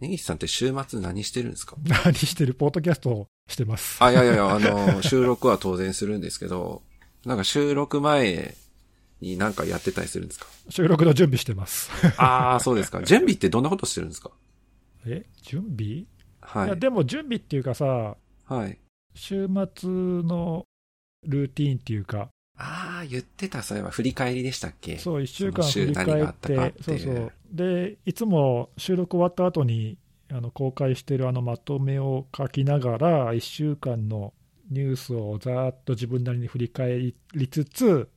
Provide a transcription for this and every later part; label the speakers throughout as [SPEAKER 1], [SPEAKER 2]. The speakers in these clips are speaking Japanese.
[SPEAKER 1] 根岸さんって週末何してるんですか？
[SPEAKER 2] 何してるポッドキャストをしてます。
[SPEAKER 1] あ、いやいやいや、あの、収録は当然するんですけど、なんか収録前になんかやってたりするんですか？
[SPEAKER 2] 収録の準備してます。
[SPEAKER 1] ああ、そうですか。準備ってどんなことしてるんですか？
[SPEAKER 2] え準備、い、
[SPEAKER 1] はい。
[SPEAKER 2] や、でも準備っていうかさ、
[SPEAKER 1] はい。
[SPEAKER 2] 週末のルーティーンっていうか、
[SPEAKER 1] ああ、言ってた、それは振り返りでしたっけ？
[SPEAKER 2] そう、1週間振り返って
[SPEAKER 1] って、いう
[SPEAKER 2] そうそう。で、いつも収録終わった後にあの公開してるあのまとめを書きながら、1週間のニュースをざーっと自分なりに振り返りつつ、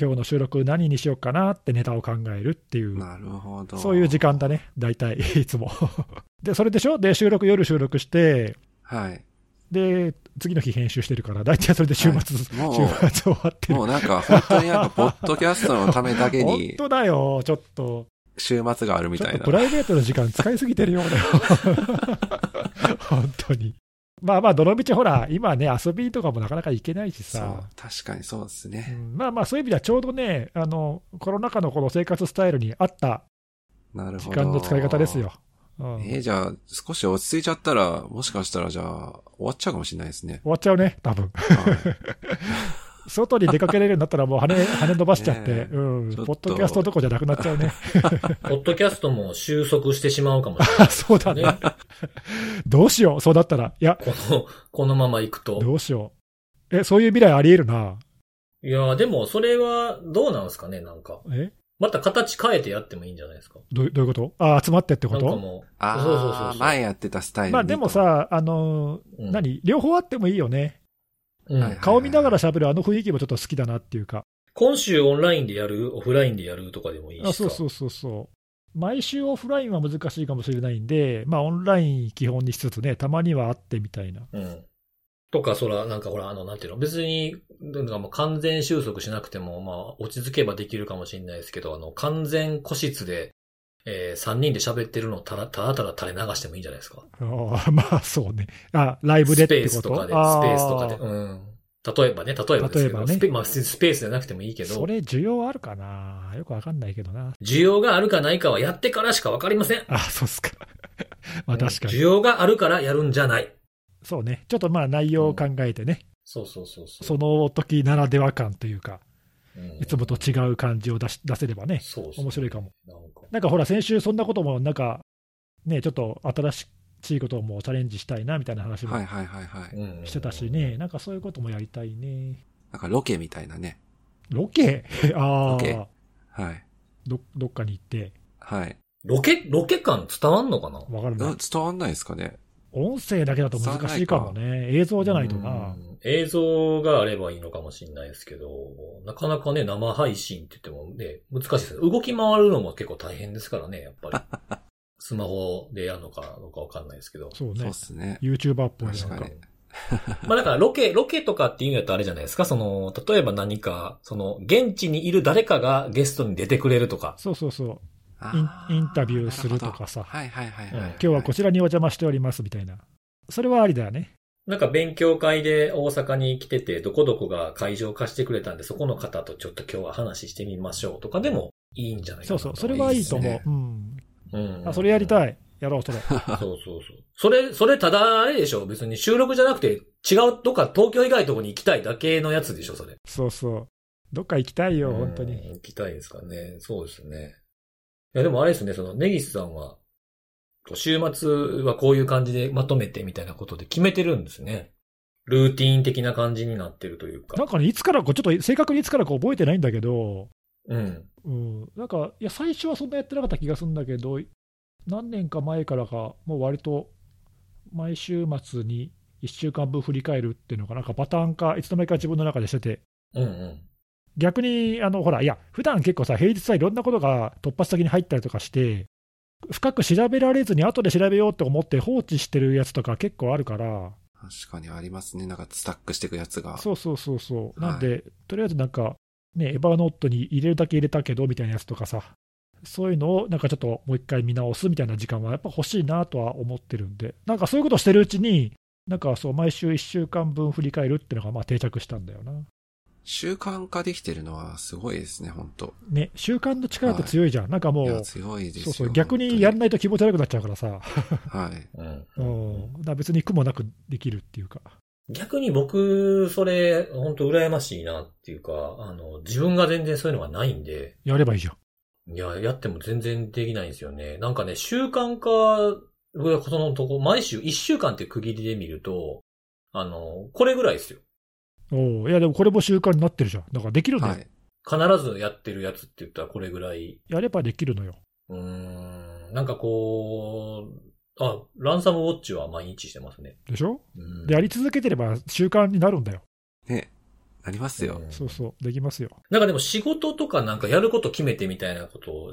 [SPEAKER 2] 今日の収録何にしようかなってネタを考えるっていう、
[SPEAKER 1] なるほど。
[SPEAKER 2] そういう時間だね、大体、いつも。で、それでしょ？で、収録、夜収録して、
[SPEAKER 1] はい。
[SPEAKER 2] で、次の日編集してるから、大体それで週末、
[SPEAKER 1] はい
[SPEAKER 2] 週末終わってる。
[SPEAKER 1] もうなんか、本当になんか、ポッドキャストのためだけ
[SPEAKER 2] 本
[SPEAKER 1] に、
[SPEAKER 2] 当だよ、ちょっと。
[SPEAKER 1] 週末があるみたいな
[SPEAKER 2] プ。ライベートの時間使いすぎてるようだよ。本当に。まあまあ、どのみちほら、今ね、遊びとかもなかなか行けないしさ、、
[SPEAKER 1] 確かにそうです
[SPEAKER 2] う
[SPEAKER 1] ね。
[SPEAKER 2] んまあまあ、そういう意味ではちょうどね、あのコロナ禍のこの生活スタイルに合った
[SPEAKER 1] なるほど。
[SPEAKER 2] 時間の使い方ですよ。うん
[SPEAKER 1] えーじゃあ、少し落ち着いちゃったら、もしかしたらじゃあ、終わっちゃうかもしれないですね。
[SPEAKER 2] 終わっちゃうね、多分
[SPEAKER 1] はい
[SPEAKER 2] 外に出かけれるようになったら、もう羽羽伸ばしちゃって、
[SPEAKER 1] ねえ
[SPEAKER 2] うん、ポッドキャストどころじゃなくなっちゃうね。
[SPEAKER 3] ポッドキャストも収束してしまうかもしれない。
[SPEAKER 2] そうだね
[SPEAKER 3] ね。
[SPEAKER 2] どうしよう、そうだったら。いや、
[SPEAKER 3] この、このまま行くと。
[SPEAKER 2] どうしよう。え、そういう未来あり得るな。
[SPEAKER 3] いや、でもそれはどうなんですかね、なんか。
[SPEAKER 2] え？
[SPEAKER 3] また形変えてやってもいいんじゃないですか？
[SPEAKER 2] どうどういうこと？あ、集まってってこと？
[SPEAKER 3] なんかもう。
[SPEAKER 1] あ
[SPEAKER 3] そうそうそう。
[SPEAKER 1] 前やってたスタイルに
[SPEAKER 2] まあでも、さ、あのー
[SPEAKER 3] うん
[SPEAKER 2] 何？両方あってもいいよね。
[SPEAKER 3] うん
[SPEAKER 1] はい
[SPEAKER 2] 顔見ながら喋るあの雰囲気もちょっと好きだなっていうか。
[SPEAKER 3] 今週オンラインでやる、オフラインでやるとかでもいいしさ。
[SPEAKER 2] あそうそうそうそう。毎週オフラインは難しいかもしれないんで、まあオンライン基本にしつつね、たまには会ってみたいな。
[SPEAKER 3] うん。とか、そら、なんかほら、あの、なんていうの、別に、なんかもう完全収束しなくても、まあ、落ち着けばできるかもしれないですけど、あの、完全個室で、えー、3人で喋ってるのをただただただ垂れ流してもいいんじゃないですか？
[SPEAKER 2] ああまあそうね。あ、ライブでっ
[SPEAKER 3] スペー
[SPEAKER 2] てこと？
[SPEAKER 3] スとかで、スペ
[SPEAKER 2] あ
[SPEAKER 3] ースとかで。うん。例えばね、例えばですけど、
[SPEAKER 2] 例えばね
[SPEAKER 3] スペまあ、スペースじゃなくてもいいけど、
[SPEAKER 2] それ需要あるかな？よくわかんないけどな。
[SPEAKER 3] 需要があるかないかはやってからしかわかりません。
[SPEAKER 2] あ、そうっすか。まあ確かに。
[SPEAKER 3] 需要があるからやるんじゃない。
[SPEAKER 2] そうね。ちょっとまあ内容を考えてね、
[SPEAKER 3] そうそうそうそう。
[SPEAKER 2] その時ならでは感というか、
[SPEAKER 3] うん
[SPEAKER 2] いつもと違う感じを出し出せればね、
[SPEAKER 3] そうそう
[SPEAKER 2] 面白いかも。
[SPEAKER 3] なんか
[SPEAKER 2] なんかほら、先週そんなこともなんか、ね、ちょっと新しいこともチャレンジしたいなみたいな話も
[SPEAKER 1] はいはいはいはい。
[SPEAKER 3] うん
[SPEAKER 2] してたしね、なんかそういうこともやりたいね。
[SPEAKER 1] なんかロケみたいなね。
[SPEAKER 2] ロケ？ああ、
[SPEAKER 1] はい。
[SPEAKER 2] どどっかに行って、
[SPEAKER 1] はい。
[SPEAKER 3] ロケ、ロケ感伝わんのかな？
[SPEAKER 2] わかるな
[SPEAKER 1] う。伝わんないですかね。
[SPEAKER 2] 音声だけだと難しいかもね。映像じゃないとな。
[SPEAKER 3] うん映像があればいいのかもしれないですけど、なかなかね、生配信って言ってもね、難しいですね。動き回るのも結構大変ですからね、やっぱり。スマホでやるのかどうかわかんないですけど。
[SPEAKER 2] そうね
[SPEAKER 1] そうっ。すね。
[SPEAKER 2] YouTuber っぽいなんか。
[SPEAKER 3] まあだからロケ、ロケとかっていうのやったらあれじゃないですか、その、例えば何か、その、現地にいる誰かがゲストに出てくれるとか。
[SPEAKER 2] そうそうそう。
[SPEAKER 1] あ
[SPEAKER 2] インインタビューするとかさ
[SPEAKER 1] はいはいはい
[SPEAKER 2] 今日はこちらにお邪魔しておりますみたいな。それはありだよね。
[SPEAKER 3] なんか勉強会で大阪に来てて、どこどこが会場貸してくれたんで、そこの方とちょっと今日は話してみましょうとかでもいいんじゃないかな
[SPEAKER 2] そうそう。それはいいと思う。
[SPEAKER 1] いいっす
[SPEAKER 2] うん。
[SPEAKER 3] うん。
[SPEAKER 2] あ、それやりた
[SPEAKER 3] い。
[SPEAKER 2] い。やろう、それ。
[SPEAKER 3] そうそうそう。それ、それただあれでしょ別に収録じゃなくて違うとか東京以外のとこに行きたいだけのやつでしょそれ。
[SPEAKER 2] そうそう。どっか行きたいよ、本当
[SPEAKER 3] うん
[SPEAKER 2] に。
[SPEAKER 3] 行きたいですかね。そうですね。いや、でもあれですね、その、ネギスさんは、週末はこういう感じでまとめてみたいなことで決めてるんですね。ルーティーン的な感じになってるというか。
[SPEAKER 2] なんかね、いつからこう、ちょっと正確にいつからか覚えてないんだけど、
[SPEAKER 3] うん。
[SPEAKER 2] うん、なんか、いや、最初はそんなやってなかった気がするんだけど、何年か前からか、もう割と毎週末に1週間分振り返るっていうのが、なんかパターン化、いつの間にか自分の中でしてて、
[SPEAKER 3] うんうん。
[SPEAKER 2] 逆に、あのほら、いや、普段結構さ、平日はいろんなことが突発的に入ったりとかして、深く調べられずに、後で調べようって思って放置してるやつとか結構あるから、
[SPEAKER 1] 確かにありますね。なんかスタックしていくやつが。
[SPEAKER 2] そうそうそうそう、
[SPEAKER 1] はい
[SPEAKER 2] なんで、とりあえずなんか、ね、エヴァーノートに入れるだけ入れたけどみたいなやつとかさ、そういうのをなんかちょっともう一回見直すみたいな時間はやっぱ欲しいなとは思ってるんで、なんかそういうことしてるうちに、なんかそう、毎週1週間分振り返るっていうのがまあ定着したんだよな。
[SPEAKER 1] 習慣化できてるのはすごいですね、本当
[SPEAKER 2] ね、習慣の力って強いじゃん。なんかもう、
[SPEAKER 1] 強いですよ。
[SPEAKER 2] そうそう、逆にやらないと気持ち悪くなっちゃうからさ。
[SPEAKER 1] はい。
[SPEAKER 3] うん。
[SPEAKER 2] うん。だ別に苦もなくできるっていうか。
[SPEAKER 3] 逆に僕、それ、本当羨ましいなっていうか、あの、自分が全然そういうのがないんで、
[SPEAKER 2] やればいいじゃん。
[SPEAKER 3] いや、やっても全然できないんですよね。なんかね、習慣化、僕はそのとこ、毎週1週間って区切りで見ると、あの、これぐらいですよ。
[SPEAKER 2] おういや、でもこれも習慣になってるじゃん。だからできるのよ。
[SPEAKER 1] はい。
[SPEAKER 3] 必ずやってるやつって言ったらこれぐらい。
[SPEAKER 2] やればできるのよ。
[SPEAKER 3] うーん、なんかこう、あ、ランサムウォッチは毎日してますね。
[SPEAKER 2] でしょ？
[SPEAKER 3] うん
[SPEAKER 2] で、やり続けてれば習慣になるんだよ。
[SPEAKER 1] ね。なりますよ。
[SPEAKER 3] うん
[SPEAKER 2] そうそう、できますよ。
[SPEAKER 3] なんかでも仕事とかなんかやること決めてみたいなことを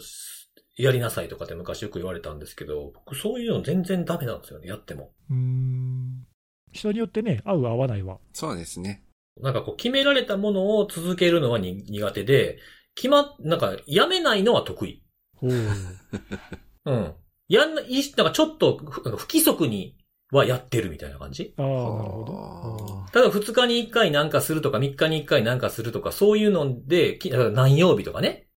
[SPEAKER 3] やりなさいとかって昔よく言われたんですけど、僕そういうの全然ダメなんですよね、やっても。
[SPEAKER 2] うーん。人によってね、合う合わないは。
[SPEAKER 1] そうですね。
[SPEAKER 3] なんかこう決められたものを続けるのはに苦手で、決ま、なんかやめないのは得意。
[SPEAKER 2] おう
[SPEAKER 3] うん。やんない、なんかちょっとふ不規則にはやってるみたいな感じ
[SPEAKER 2] ああ、なる
[SPEAKER 1] あ
[SPEAKER 2] ほ
[SPEAKER 3] ただ2日に1回なんかするとか3日に1回なんかするとかそういうので、何曜日とかね。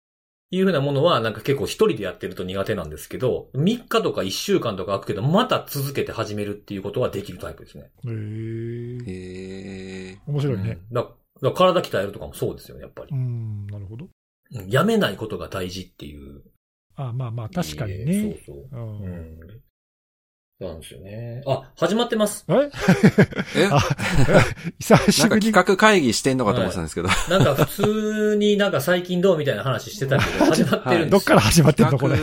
[SPEAKER 3] いうふうなものはなんか結構一人でやってると苦手なんですけど、3日とか1週間とか空くけど、また続けて始めるっていうことはできるタイプですね。
[SPEAKER 2] ど。へえ。面白いね。
[SPEAKER 3] うんだだから体鍛えるとかもそうですよね、やっぱり
[SPEAKER 2] う。ん、なるほど。
[SPEAKER 3] うんやめないことが大事っていう。
[SPEAKER 2] あまあまあ、確かに
[SPEAKER 3] え
[SPEAKER 2] ね。
[SPEAKER 3] ーそうそう。
[SPEAKER 2] うん
[SPEAKER 3] うん。なんですよね。あ、始まってます。
[SPEAKER 2] え？
[SPEAKER 1] え？
[SPEAKER 2] あ 久
[SPEAKER 1] なんか
[SPEAKER 2] しぶりに。
[SPEAKER 1] 企画会議してんのかと思ってたんですけど。
[SPEAKER 3] なんか普通になんか最近どうみたいな話してたけど、始まってるんですよ
[SPEAKER 2] どっから始まってんのこれ？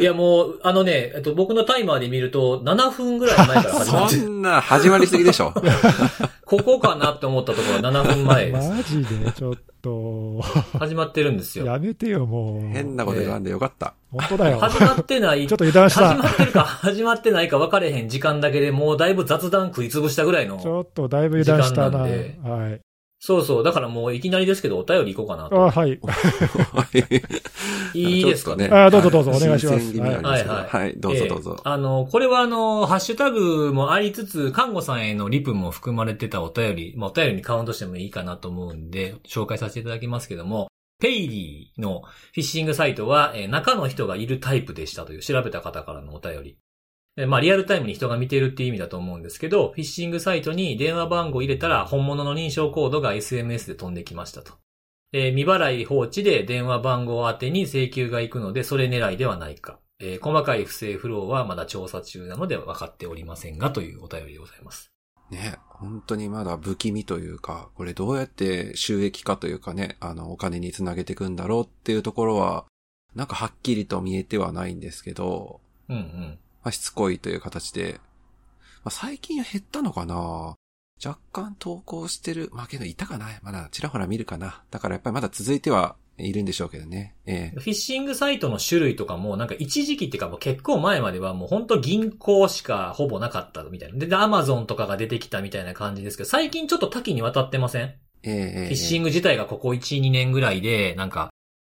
[SPEAKER 3] いやもう、あのね、えっと、僕のタイマーで見ると、7分ぐらい前から始まって
[SPEAKER 1] そ
[SPEAKER 3] る。
[SPEAKER 1] んな始まりすぎでしょ。
[SPEAKER 3] ここかなって思ったところは7分前です。
[SPEAKER 2] マジで、ちょっと、
[SPEAKER 3] 始まってるんですよ。
[SPEAKER 2] やめてよ、もう。
[SPEAKER 1] 変なこと言わんでよかった。
[SPEAKER 2] 本当だよ。
[SPEAKER 3] 始まってない。
[SPEAKER 2] ちょっと油断した。
[SPEAKER 3] 始まってるか、始まってないか分かれへん時間だけでもうだいぶ雑談食いつぶしたぐらいの
[SPEAKER 2] ち。ょっとだいぶ油断したな。
[SPEAKER 3] 時間なんで
[SPEAKER 2] はい。
[SPEAKER 3] そうそう。だからもういきなりですけどお便り行こうかな
[SPEAKER 2] あ
[SPEAKER 3] と。
[SPEAKER 2] はい。
[SPEAKER 3] いいですかね。
[SPEAKER 2] あどうぞどうぞお願いします
[SPEAKER 3] はいはい
[SPEAKER 1] はい、どうぞどうぞ
[SPEAKER 3] え。ーあの、これはあの、ハッシュタグもありつつ、看護さんへのリプも含まれてたお便り、まあ、お便りにカウントしてもいいかなと思うんで、紹介させていただきますけども、ペイリーのフィッシングサイトは、えー中の人がいるタイプでしたという調べた方からのお便り。でまあ、リアルタイムに人が見てるっていう意味だと思うんですけど、フィッシングサイトに電話番号を入れたら本物の認証コードが SMS で飛んできましたと。で未払い放置で電話番号宛てに請求が行くので、それ狙いではないか。えー細かい不正フローはまだ調査中なので分かっておりませんが、というお便りでございます。
[SPEAKER 1] ね、本当にまだ不気味というか、これどうやって収益化というかね、あの、お金につなげていくんだろうっていうところは、なんかはっきりと見えてはないんですけど、
[SPEAKER 3] うんうん。
[SPEAKER 1] まあ、しつこいという形で、まあ、最近は減ったのかな若干投稿してる。まあ、けどいたかなまだちらほら見るかなだからやっぱりまだ続いてはいるんでしょうけどね。ええ
[SPEAKER 3] フィッシングサイトの種類とかも、なんか一時期っていうかもう結構前まではもう本当銀行しかほぼなかったみたいな。で、アマゾンとかが出てきたみたいな感じですけど、最近ちょっと多岐にわたってません？
[SPEAKER 1] ええええ
[SPEAKER 3] フィッシング自体がここ1、2年ぐらいで、なんか、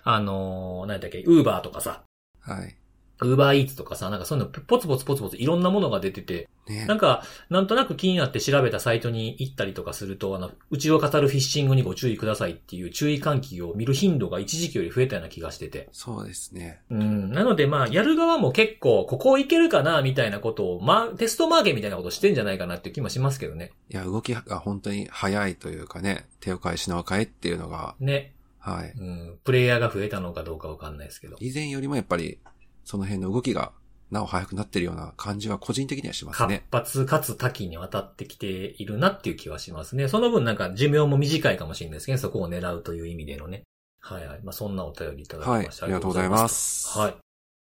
[SPEAKER 3] あのー、何だっけ、ウーバーとかさ、
[SPEAKER 1] はい。
[SPEAKER 3] ウーバーイーツとかさ、なんかそういうのポツポツポツポツいろんなものが出てて、
[SPEAKER 1] ね
[SPEAKER 3] なんか、なんとなく気になって調べたサイトに行ったりとかすると、あの、うちを語るフィッシングにご注意くださいっていう注意喚起を見る頻度が一時期より増えたような気がしてて。
[SPEAKER 1] そうですね。
[SPEAKER 3] うん。なのでまあ、やる側も結構、ここいけるかな、みたいなことを、まあ、テストマーケみたいなことしてんじゃないかなっていう気もしますけどね。
[SPEAKER 1] いや、動きが本当に早いというかね、手を変え品を変えっていうのが、
[SPEAKER 3] ね。
[SPEAKER 1] はい。
[SPEAKER 3] うん。プレイヤーが増えたのかどうかわかんないですけど。
[SPEAKER 1] 以前よりもやっぱり、その辺の動きが、なお早くなってるような感じは個人的にはします
[SPEAKER 3] 活
[SPEAKER 1] ね。
[SPEAKER 3] 発かつ多岐にわたってきているなっていう気はしますね。その分なんか寿命も短いかもしれないですけど、そこを狙うという意味でのね。はいはい。まあそんなお便りいただき
[SPEAKER 1] はい。
[SPEAKER 3] ました。
[SPEAKER 1] ありがとうございます。
[SPEAKER 3] はい。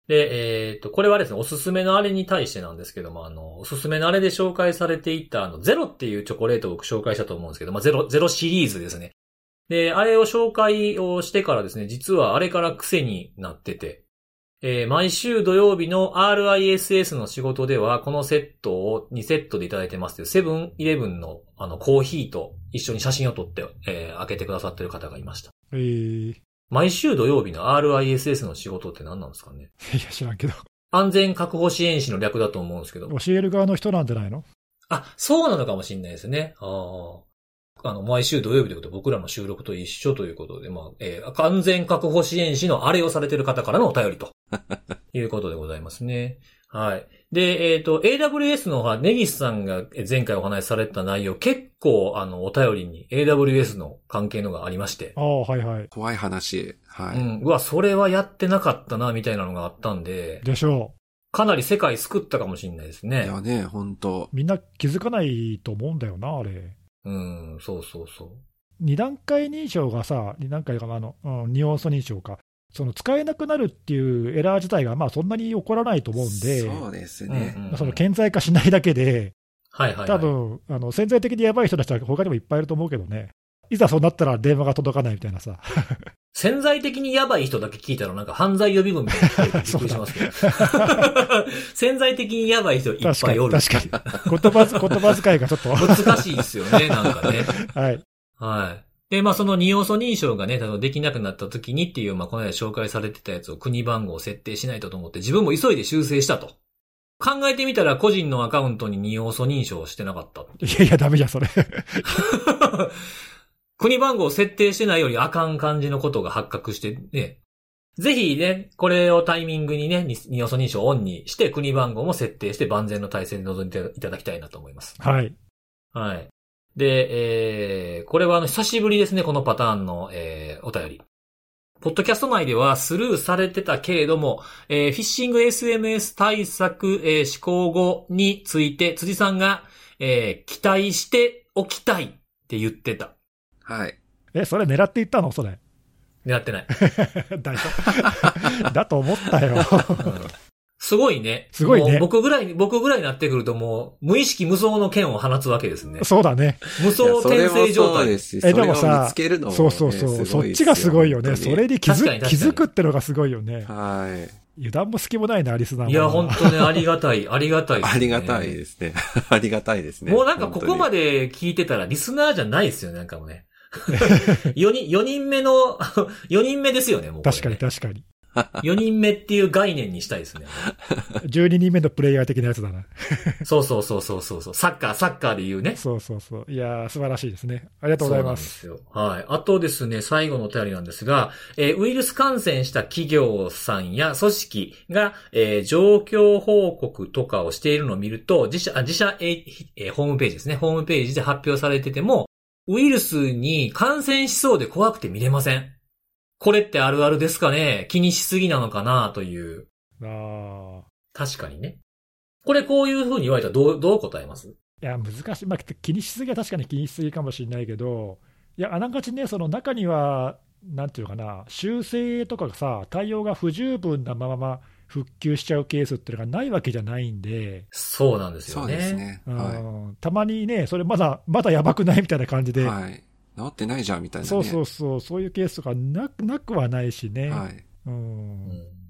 [SPEAKER 3] で、えっ、と、これはですね、おすすめのあれに対してなんですけども、あの、おすすめのあれで紹介されていた、あの、ゼロっていうチョコレートを僕紹介したと思うんですけど、まあ、ゼロ、ゼロシリーズですね。で、あれを紹介をしてからですね、実はあれから癖になってて、えー毎週土曜日の RISS の仕事では、このセットを2セットでいただいてますという、セブンイレブンのあのコーヒーと一緒に写真を撮って、えー開けてくださってる方がいました。
[SPEAKER 2] えー、い
[SPEAKER 3] 毎週土曜日の RISS の仕事って何なんですかね？
[SPEAKER 2] や、知らんけど。
[SPEAKER 3] 安全確保支援士の略だと思うんですけど。
[SPEAKER 2] 教える側の人なんじゃないの？
[SPEAKER 3] あ、そうなのかもしれないですね。ああ。あの、毎週土曜日ということで僕らの収録と一緒ということで、まあ、えー完全確保支援士のあれをされてる方からのお便りと いうことでございますね。はい。で、えっ、と、AWS の方、ネギスさんが前回お話しされた内容、結構、あの、お便りに AWS の関係のがありまして
[SPEAKER 2] あ、あ、はいはい。
[SPEAKER 1] 怖い話。はい。
[SPEAKER 3] うん。うわ、それはやってなかったな、みたいなのがあったんで、
[SPEAKER 2] でしょ
[SPEAKER 3] かなり世界救ったかもしれないです
[SPEAKER 1] い
[SPEAKER 3] ね。
[SPEAKER 1] やね、本当
[SPEAKER 2] う。みんな気づかないと思うんだよな、あれ。
[SPEAKER 3] うん、そうそうそう。
[SPEAKER 2] 二段階認証がさ、二段階かな、あの、うん、二要素認証か。その使えなくなるっていうエラー自体が、まあそんなに起こらないと思うんで、
[SPEAKER 1] そうですね。
[SPEAKER 3] うん
[SPEAKER 2] その顕在化しないだけで、
[SPEAKER 3] はいはい、はい。
[SPEAKER 2] 多分、あの潜在的にやばい人たちは他にもいっぱいいると思うけどね。いざそうなったら電話が届かないみたいなさ。
[SPEAKER 3] 潜在的にやばい人だけ聞いたらなんか犯罪予備軍みたいな人びっくりしますけど。潜在的にやばい人いっぱいおる。
[SPEAKER 2] 確かに。言葉ず、言葉遣いがちょっと。
[SPEAKER 3] 難しいですよね、なんかね。
[SPEAKER 2] はい。
[SPEAKER 3] はい。で、まあその二要素認証がね、できなくなった時にっていう、まあこの間紹介されてたやつを国番号を設定しないとと思って自分も急いで修正したと。考えてみたら個人のアカウントに二要素認証をしてなかった。
[SPEAKER 2] いやいや、ダメじゃん、それ。
[SPEAKER 3] 国番号を設定してないよりあかん感じのことが発覚してね。ぜひね、これをタイミングにね、二二要素認証をオンにして国番号も設定して万全の体制で臨んでいただきたいなと思います。
[SPEAKER 2] はい。
[SPEAKER 3] はい。で、えー、これはあの、久しぶりですね、このパターンの、えー、お便り。ポッドキャスト内ではスルーされてたけれども、えー、フィッシング SMS 対策、えー、施行後について、辻さんが、えー、期待しておきたいって言ってた。
[SPEAKER 1] はい。
[SPEAKER 2] え、それ狙っていったの？それ。
[SPEAKER 3] 狙ってない。
[SPEAKER 2] だよ。だと思ったよ。
[SPEAKER 3] すごいね。
[SPEAKER 2] すごいね
[SPEAKER 3] 僕ぐらいに、僕ぐらいになってくるともう、無意識無双の剣を放つわけですね。
[SPEAKER 2] そうだね。
[SPEAKER 3] 無双転
[SPEAKER 1] も
[SPEAKER 3] 生状態。
[SPEAKER 1] そうですし、
[SPEAKER 2] え
[SPEAKER 1] それを
[SPEAKER 2] でもさ
[SPEAKER 1] 見つけるのもね、
[SPEAKER 2] そうそうそう。そっちがすごいよね。それに気づ気づくってのがすごいよね。
[SPEAKER 1] はい。
[SPEAKER 2] 油断も隙もないな、リスナーも。
[SPEAKER 3] いや、本当ね、ありがたい、ありがたいですね
[SPEAKER 1] ありがたいですね。ありがたいですね。
[SPEAKER 3] もうなんかここま
[SPEAKER 1] で。
[SPEAKER 3] で聞いてたらリスナーじゃないですよね、なんかもうね。4人、四人目の、4人目ですよね、もうね、
[SPEAKER 2] 確かに確かに。
[SPEAKER 3] 4人目っていう概念にしたいですね。
[SPEAKER 2] 12人目のプレイヤー的なやつだな。
[SPEAKER 3] そうそうそうそうそうそう。サッカー、サッカーで言うね。
[SPEAKER 2] そうそうそう。いやー、素晴らしいですね。ありがとうございます。
[SPEAKER 3] そうなんですよ。はい。あとですね、最後のお便りなんですが、えーウイルス感染した企業さんや組織が、えー状況報告とかをしているのを見ると、自社、あ自社、えーえーホームページですね。ホームページで発表されてても、ウイルスに感染しそうで怖くて見れません。これってあるあるですかね？気にしすぎなのかなという。
[SPEAKER 2] あ
[SPEAKER 3] 確かにね。これこういう風に言われたらどう、どう答えます？
[SPEAKER 2] ーいや、難しい。まあ、気にしすぎは確かに気にしすぎかもしれないけど、いや、あながちね、その中には、なんていうのかな、修正とかがさ、対応が不十分なまま復旧しちゃうケースっていうのがないわけじゃないんで、
[SPEAKER 3] そうなんですよね。
[SPEAKER 1] そうですね。
[SPEAKER 2] うん
[SPEAKER 1] は
[SPEAKER 2] たまにね、それまだ、まだやばくないみたいな感じ
[SPEAKER 1] い。
[SPEAKER 2] で、
[SPEAKER 1] はい。治ってないじゃん、みたいなね。
[SPEAKER 2] そうそうそう、そういうケースとかななくはないしね、
[SPEAKER 1] はい。
[SPEAKER 2] うん
[SPEAKER 3] うん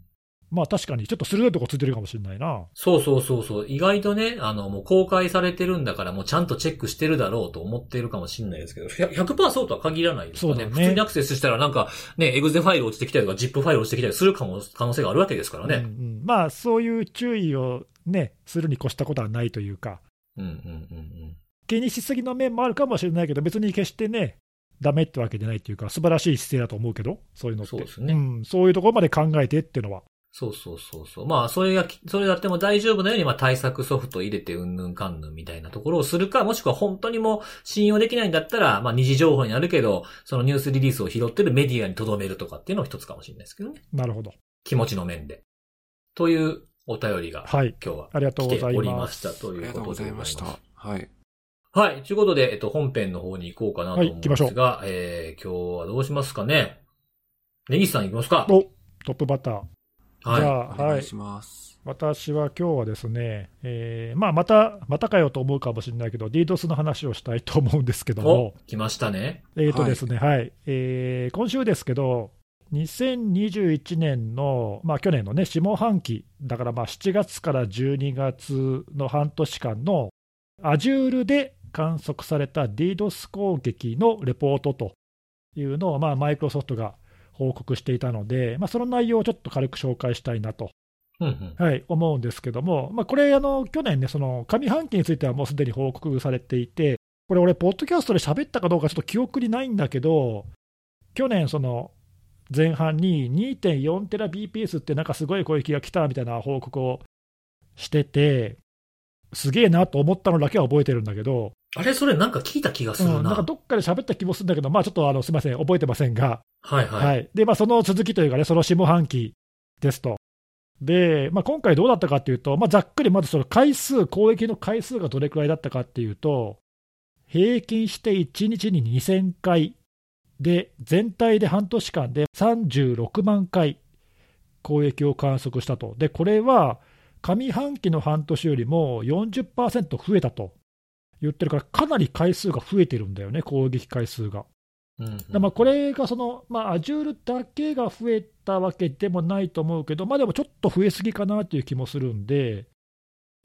[SPEAKER 2] まあ確かに、ちょっと鋭いとこついてるかもしれないな。
[SPEAKER 3] そうそうそうそう。意外とね、あの、もう公開されてるんだから、もうちゃんとチェックしてるだろうと思っているかもしれないですけど、100%, 100%そうとは限らないですからね。
[SPEAKER 2] そうだね
[SPEAKER 3] 普通にアクセスしたらなんか、ね、エグゼファイル落ちてきたりとか、ジップファイル落ちてきたりするかも、可能性があるわけですから
[SPEAKER 2] うん
[SPEAKER 3] ね。
[SPEAKER 2] うんまあそういう注意をね、するに越したことはないというか、
[SPEAKER 3] うん、うん、うん、うん。
[SPEAKER 2] 気にしすぎの面もあるかもしれないけど、別に決してね、ダメってわけじゃないっていうか、素晴らしい姿勢だと思うけど、そういうのって。
[SPEAKER 3] そうですね
[SPEAKER 2] ん、そういうところまで考えてっていうのは。
[SPEAKER 3] そうそうそうそう。まあ、それが、それだっても大丈夫なように、まあ、対策ソフト入れてうんぬんかんぬんみたいなところをするか、もしくは本当にもう信用できないんだったら、まあ、二次情報になるけど、そのニュースリリースを拾ってるメディアに留めるとかっていうのも一つかもしれないですけどね。
[SPEAKER 2] なるほど。
[SPEAKER 3] 気持ちの面で。というお便りが、
[SPEAKER 2] はい。
[SPEAKER 3] 今日は
[SPEAKER 2] ありがとうござい
[SPEAKER 3] おりま
[SPEAKER 2] ます。
[SPEAKER 3] したと
[SPEAKER 1] ありがとうご
[SPEAKER 3] いうことで
[SPEAKER 1] ざいました。はい。
[SPEAKER 3] はい。ということで、えっと、本編の方に行こうかなと思うんで
[SPEAKER 2] はいま
[SPEAKER 3] すが、えー、今日はどうしますかね。ネギスさん行きますか。
[SPEAKER 2] おトップバッター。
[SPEAKER 3] はい。
[SPEAKER 2] じゃあ、はい
[SPEAKER 1] お願いし。ます。
[SPEAKER 2] 私は今日はですね、えーまあ、また、またかよと思うかもしれないけど、DDoS の話をしたいと思うんですけども
[SPEAKER 3] お、、来ましたね。
[SPEAKER 2] えーとですね、はい、えー今週ですけど、2021年の、まあ、去年のね、下半期、だからまあ7月から12月の半年間の Azure で観測された DDoS 攻撃のレポートというのを、まあ、マイクロソフトが報告していたので、まあ、その内容をちょっと軽く紹介したいなと、
[SPEAKER 3] うんうん。
[SPEAKER 2] はい、思うんですけども、まあ、これ、あの去年ね、その上半期についてはもうすでに報告されていて、これ、俺、ポッドキャストで喋ったかどうかちょっと記憶にないんだけど、去年、その前半に2.4テラ BPS ってなんかすごい攻撃が来たみたいな報告をしてて、すげえなと思ったのだけは覚えてるんだけど、
[SPEAKER 3] あれそれなんか聞いた気がするな。
[SPEAKER 2] うん、なんかどっかで喋った気もするんだけど、まあちょっとあのすみません、覚えてませんが、
[SPEAKER 3] はいはい。はい、
[SPEAKER 2] で、まあその続きというかね、その下半期ですと。で、まあ、今回どうだったかっていうと、まあ、ざっくりまずその回数、攻撃の回数がどれくらいだったかっていうと、平均して1日に2000回で、全体で半年間で36万回攻撃を観測したと。で、これは上半期の半年よりも40%増えたと言ってるから、かなり回数が増えてるんだよね、攻撃回数が。
[SPEAKER 3] うんうん、
[SPEAKER 2] まあこれがその、まあ、Azure だけが増えたわけでもないと思うけど、まあ、でもちょっと増えすぎかなという気もするんで、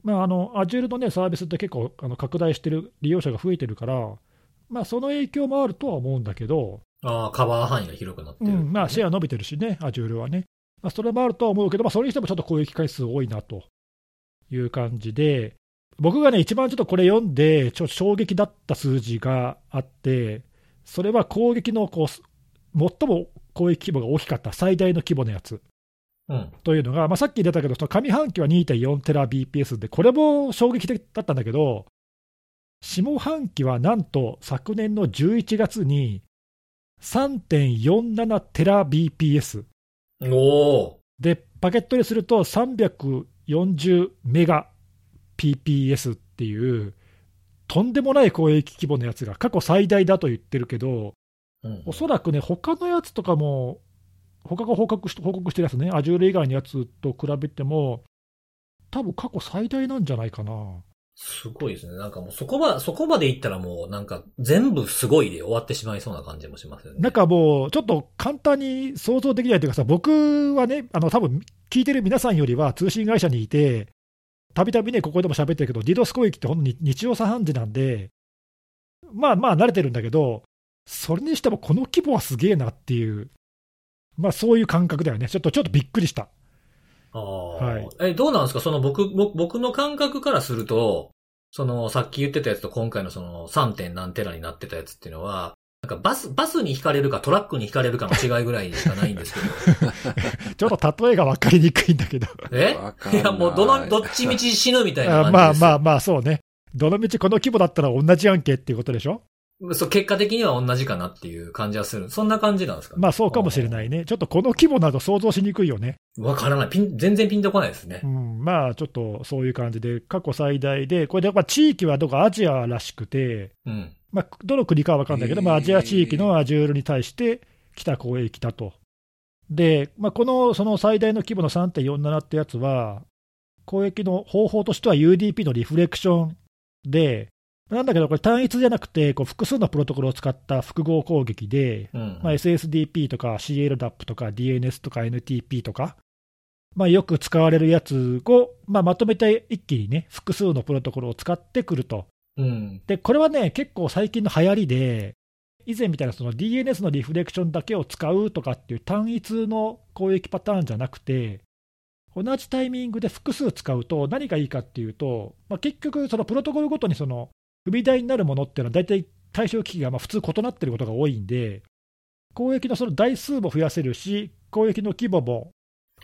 [SPEAKER 2] まあ、あの Azure の、ね、サービスって結構あの拡大してる利用者が増えてるから、まあ、その影響もあるとは思うんだけど、
[SPEAKER 3] あカバー範囲が広くなってる、
[SPEAKER 2] うん、まあ、シェア伸びてるしね、Azure はね。まあ、それもあるとは思うけど、まあ、それにしてもちょっと攻撃回数多いなという感じで、僕がね、一番ちょっとこれ読んで、ちょっと衝撃だった数字があって、それは攻撃のこう最も攻撃規模が大きかった最大の規模のやつ。
[SPEAKER 3] うん、
[SPEAKER 2] というのが、まあ、さっき出たけど、その上半期は2.4テラ BPS で、これも衝撃的だったんだけど、下半期はなんと昨年の11月に3.47テラ BPS。
[SPEAKER 3] お
[SPEAKER 2] で、パケットにすると340メガ PPS っていう、とんでもない攻撃規模のやつが過去最大だと言ってるけど、
[SPEAKER 3] うん、
[SPEAKER 2] おそらくね、他のやつとかも、他が報告し報告してるやつね、Azure 以外のやつと比べても、多分過去最大なんじゃないかな。
[SPEAKER 3] すごいですね。なんかもうそこま、そこまでいったらもうなんか全部すごいで終わってしまいそうな感じもしますよね。
[SPEAKER 2] なんかもうちょっと簡単に想像できないというかさ、僕はね、あの多分聞いてる皆さんよりは通信会社にいて、たびたびね、ここでも喋ってるけど、DDoS 攻撃って本当に日常茶飯事なんで、まあまあ慣れてるんだけど、それにしてもこの規模はすげえなっていう、まあそういう感覚だよね。ちょっとちょっとびっくりした。
[SPEAKER 3] あはい。え、どうなんですか？その僕、僕の感覚からすると、その、さっき言ってたやつと今回のその 3. 点何テラになってたやつっていうのは、なんかバス、バスに引かれるかトラックに引かれるかの違いぐらいしかないんですけど。
[SPEAKER 2] ちょっと例えが分かりにくいんだけど。
[SPEAKER 3] え？いや、もうどの、どっちみち死ぬみたいな感じ
[SPEAKER 2] まあまあまあ、そうね。どのみちこの規模だったら同じやんけっていうことでしょ？
[SPEAKER 3] そう、結果的には同じかなっていう感じはする。そんな感じなんですか、
[SPEAKER 2] ね、まあそうかもしれないね。ちょっとこの規模など想像しにくいよね。
[SPEAKER 3] わからない。ピン、全然ピンとこないですね。
[SPEAKER 2] うん。まあちょっとそういう感じで、過去最大で、これでやっぱ地域はどこアジアらしくて、
[SPEAKER 3] うん。
[SPEAKER 2] まあどの国かはわかんないけど、まあアジア地域のアジュールに対して来た攻撃だと。で、まあこの、その最大の規模の3.47ってやつは、攻撃の方法としては UDP のリフレクションで、なんだけど、これ単一じゃなくて、こう複数のプロトコルを使った複合攻撃で、
[SPEAKER 3] うん、
[SPEAKER 2] まあ、SSDP とか CLDAP とか DNS とか NTP とか、まあ、よく使われるやつを、まあ、まとめて一気にね、複数のプロトコルを使ってくると。
[SPEAKER 3] うん、
[SPEAKER 2] で、これはね、結構最近の流行りで、以前みたいなその DNS のリフレクションだけを使うとかっていう単一の攻撃パターンじゃなくて、同じタイミングで複数使うと何がいいかっていうと、まあ、結局、そのプロトコルごとにその踏み台になるものっていうのは、大体対象機器がまあ普通異なっていることが多いんで、攻撃のその台数も増やせるし、攻撃の規模も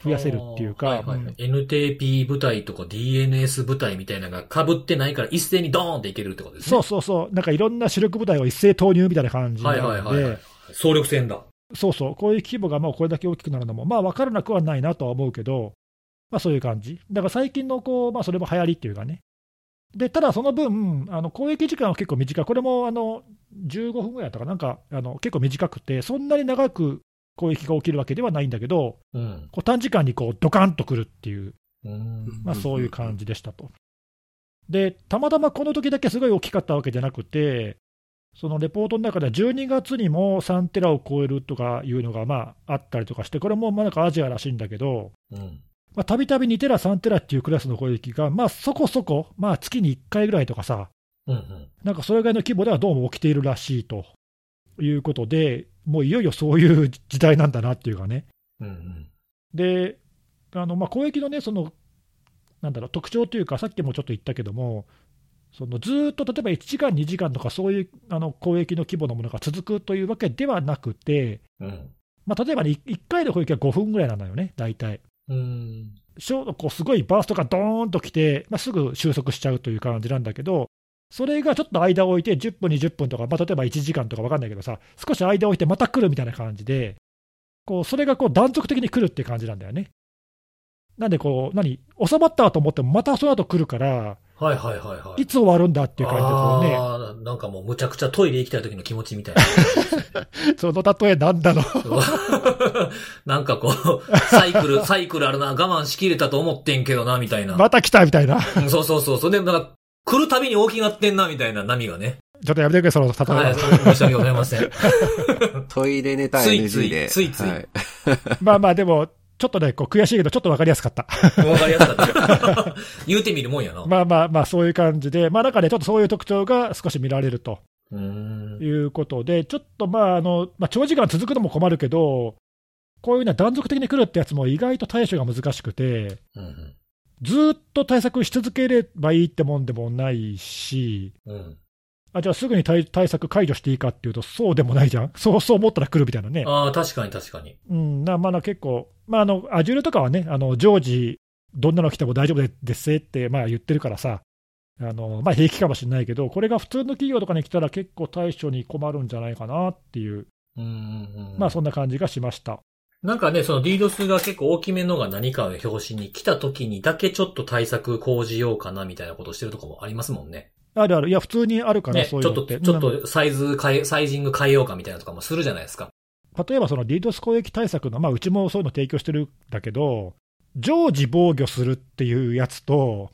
[SPEAKER 2] 増やせるっていうか、はいはい
[SPEAKER 3] はい、NTP 部隊とか DNS 部隊みたいなのが被ってないから一斉にドーンっていけるってことですね。
[SPEAKER 2] そうそうそう。なんかいろんな主力部隊を一斉投入みたいな感じで、はいはいはいはい、
[SPEAKER 3] 総力戦だ。
[SPEAKER 2] そうそう。こういう規模がまあこれだけ大きくなるのも、まあ分からなくはないなとは思うけど、まあそういう感じ。だから最近のこう、まあそれも流行りっていうかね、でただその分、あの攻撃時間は結構短い、これもあの15分ぐらいだったかな。んかあの結構短くて、そんなに長く攻撃が起きるわけではないんだけど、
[SPEAKER 3] うん、
[SPEAKER 2] こう短時間にこうドカンとくるっていう、
[SPEAKER 3] うん。
[SPEAKER 2] まあ、そういう感じでしたと。で、たまたまこの時だけすごい大きかったわけじゃなくて、そのレポートの中では12月にも3テラを超えるとかいうのがまああったりとかして、これもまあなんかアジアらしいんだけど、
[SPEAKER 3] うん
[SPEAKER 2] たびたび2テラ、3テラっていうクラスの攻撃が、まあそこそこ、まあ月に1回ぐらいとかさ、
[SPEAKER 3] うんうん、
[SPEAKER 2] なんかそれぐらいの規模ではどうも起きているらしいということで、もういよいよそういう時代なんだなっていうかね。
[SPEAKER 3] うんうん、
[SPEAKER 2] で、あのまあ、攻撃のね、そのなんだろう特徴というか、さっきもちょっと言ったけども、そのずーっと例えば1時間、2時間とか、そういうあの攻撃の規模のものが続くというわけではなくて、
[SPEAKER 3] うん。
[SPEAKER 2] まあ、例えばね、1回の攻撃は5分ぐらいなのよね、大体。
[SPEAKER 3] うん。
[SPEAKER 2] ショートこうすごいバーストがドーンと来て、まあ、すぐ収束しちゃうという感じなんだけど、それがちょっと間を置いて、10分、20分とか、まあ、例えば1時間とか分かんないけどさ、少し間を置いてまた来るみたいな感じで、こうそれがこう断続的に来るって感じなんだよね。なんでこう、何、収まったと思っても、またその後来るから、
[SPEAKER 3] はいはいはいはい。
[SPEAKER 2] いつ終わるんだっていう感じでこうね、
[SPEAKER 3] ああ、なんかもうむちゃくちゃトイレ行きたい時の気持ちみたいな。
[SPEAKER 2] その例えなんだろう。
[SPEAKER 3] なんかこう、サイクル、サイクルあるな、我慢しきれたと思ってんけどな、みたいな。
[SPEAKER 2] また来たみたいな。
[SPEAKER 3] うんそうそうそう。それで、なんか、来るたびに大きくなってんな、みたいな波がね。
[SPEAKER 2] ちょっとやめてくれ、その例えは。
[SPEAKER 3] はい、申し訳ございません。
[SPEAKER 1] トイレネタ
[SPEAKER 3] ついつい
[SPEAKER 1] NG で。
[SPEAKER 3] ついつい
[SPEAKER 1] はい。
[SPEAKER 2] まあまあ、でも、ちょっとね、こう悔しいけど、ちょっと分かりやすかった。
[SPEAKER 3] わかりやすかった。言うてみるもんやな。
[SPEAKER 2] まあまあまあ、そういう感じで、まあなんかね、ちょっとそういう特徴が少し見られると。いうことで、ちょっとまあ、あの、まあ、長時間続くのも困るけど、こういうのは断続的に来るってやつも意外と対処が難しくて、
[SPEAKER 3] うん
[SPEAKER 2] ずーっと対策し続ければいいってもんでもないし、
[SPEAKER 3] うん。うん。
[SPEAKER 2] あじゃあすぐに対対策解除していいかっていうと、そうでもないじゃん。そうそう思ったら来るみたいなね。
[SPEAKER 3] ああ、確かに確かに。
[SPEAKER 2] うん、なまあな結構、まあ、あの、Azure とかはね、あの常時、どんなの来ても大丈夫ですって、まあ、言ってるからさ、あのまあ、平気かもしれないけど、これが普通の企業とかに来たら結構対処に困るんじゃないかなっていう、
[SPEAKER 3] うんうんうん。
[SPEAKER 2] まあそんな感じがしました。
[SPEAKER 3] なんかね、その DDoS が結構大きめのが何かの表紙に来た時にだけちょっと対策講じようかなみたいなことをしてるとこもありますもんね。
[SPEAKER 2] あるある、いや、普通にあるから、
[SPEAKER 3] ね、ちょっと、
[SPEAKER 2] そういうのって。
[SPEAKER 3] ちょっ
[SPEAKER 2] うん
[SPEAKER 3] とサイズ変え、サイジング変えようかみたいなとかもするじゃないですか。
[SPEAKER 2] 例えばその DDoS 攻撃対策の、まあ、うちもそういうの提供してるんだけど、常時防御するっていうやつと、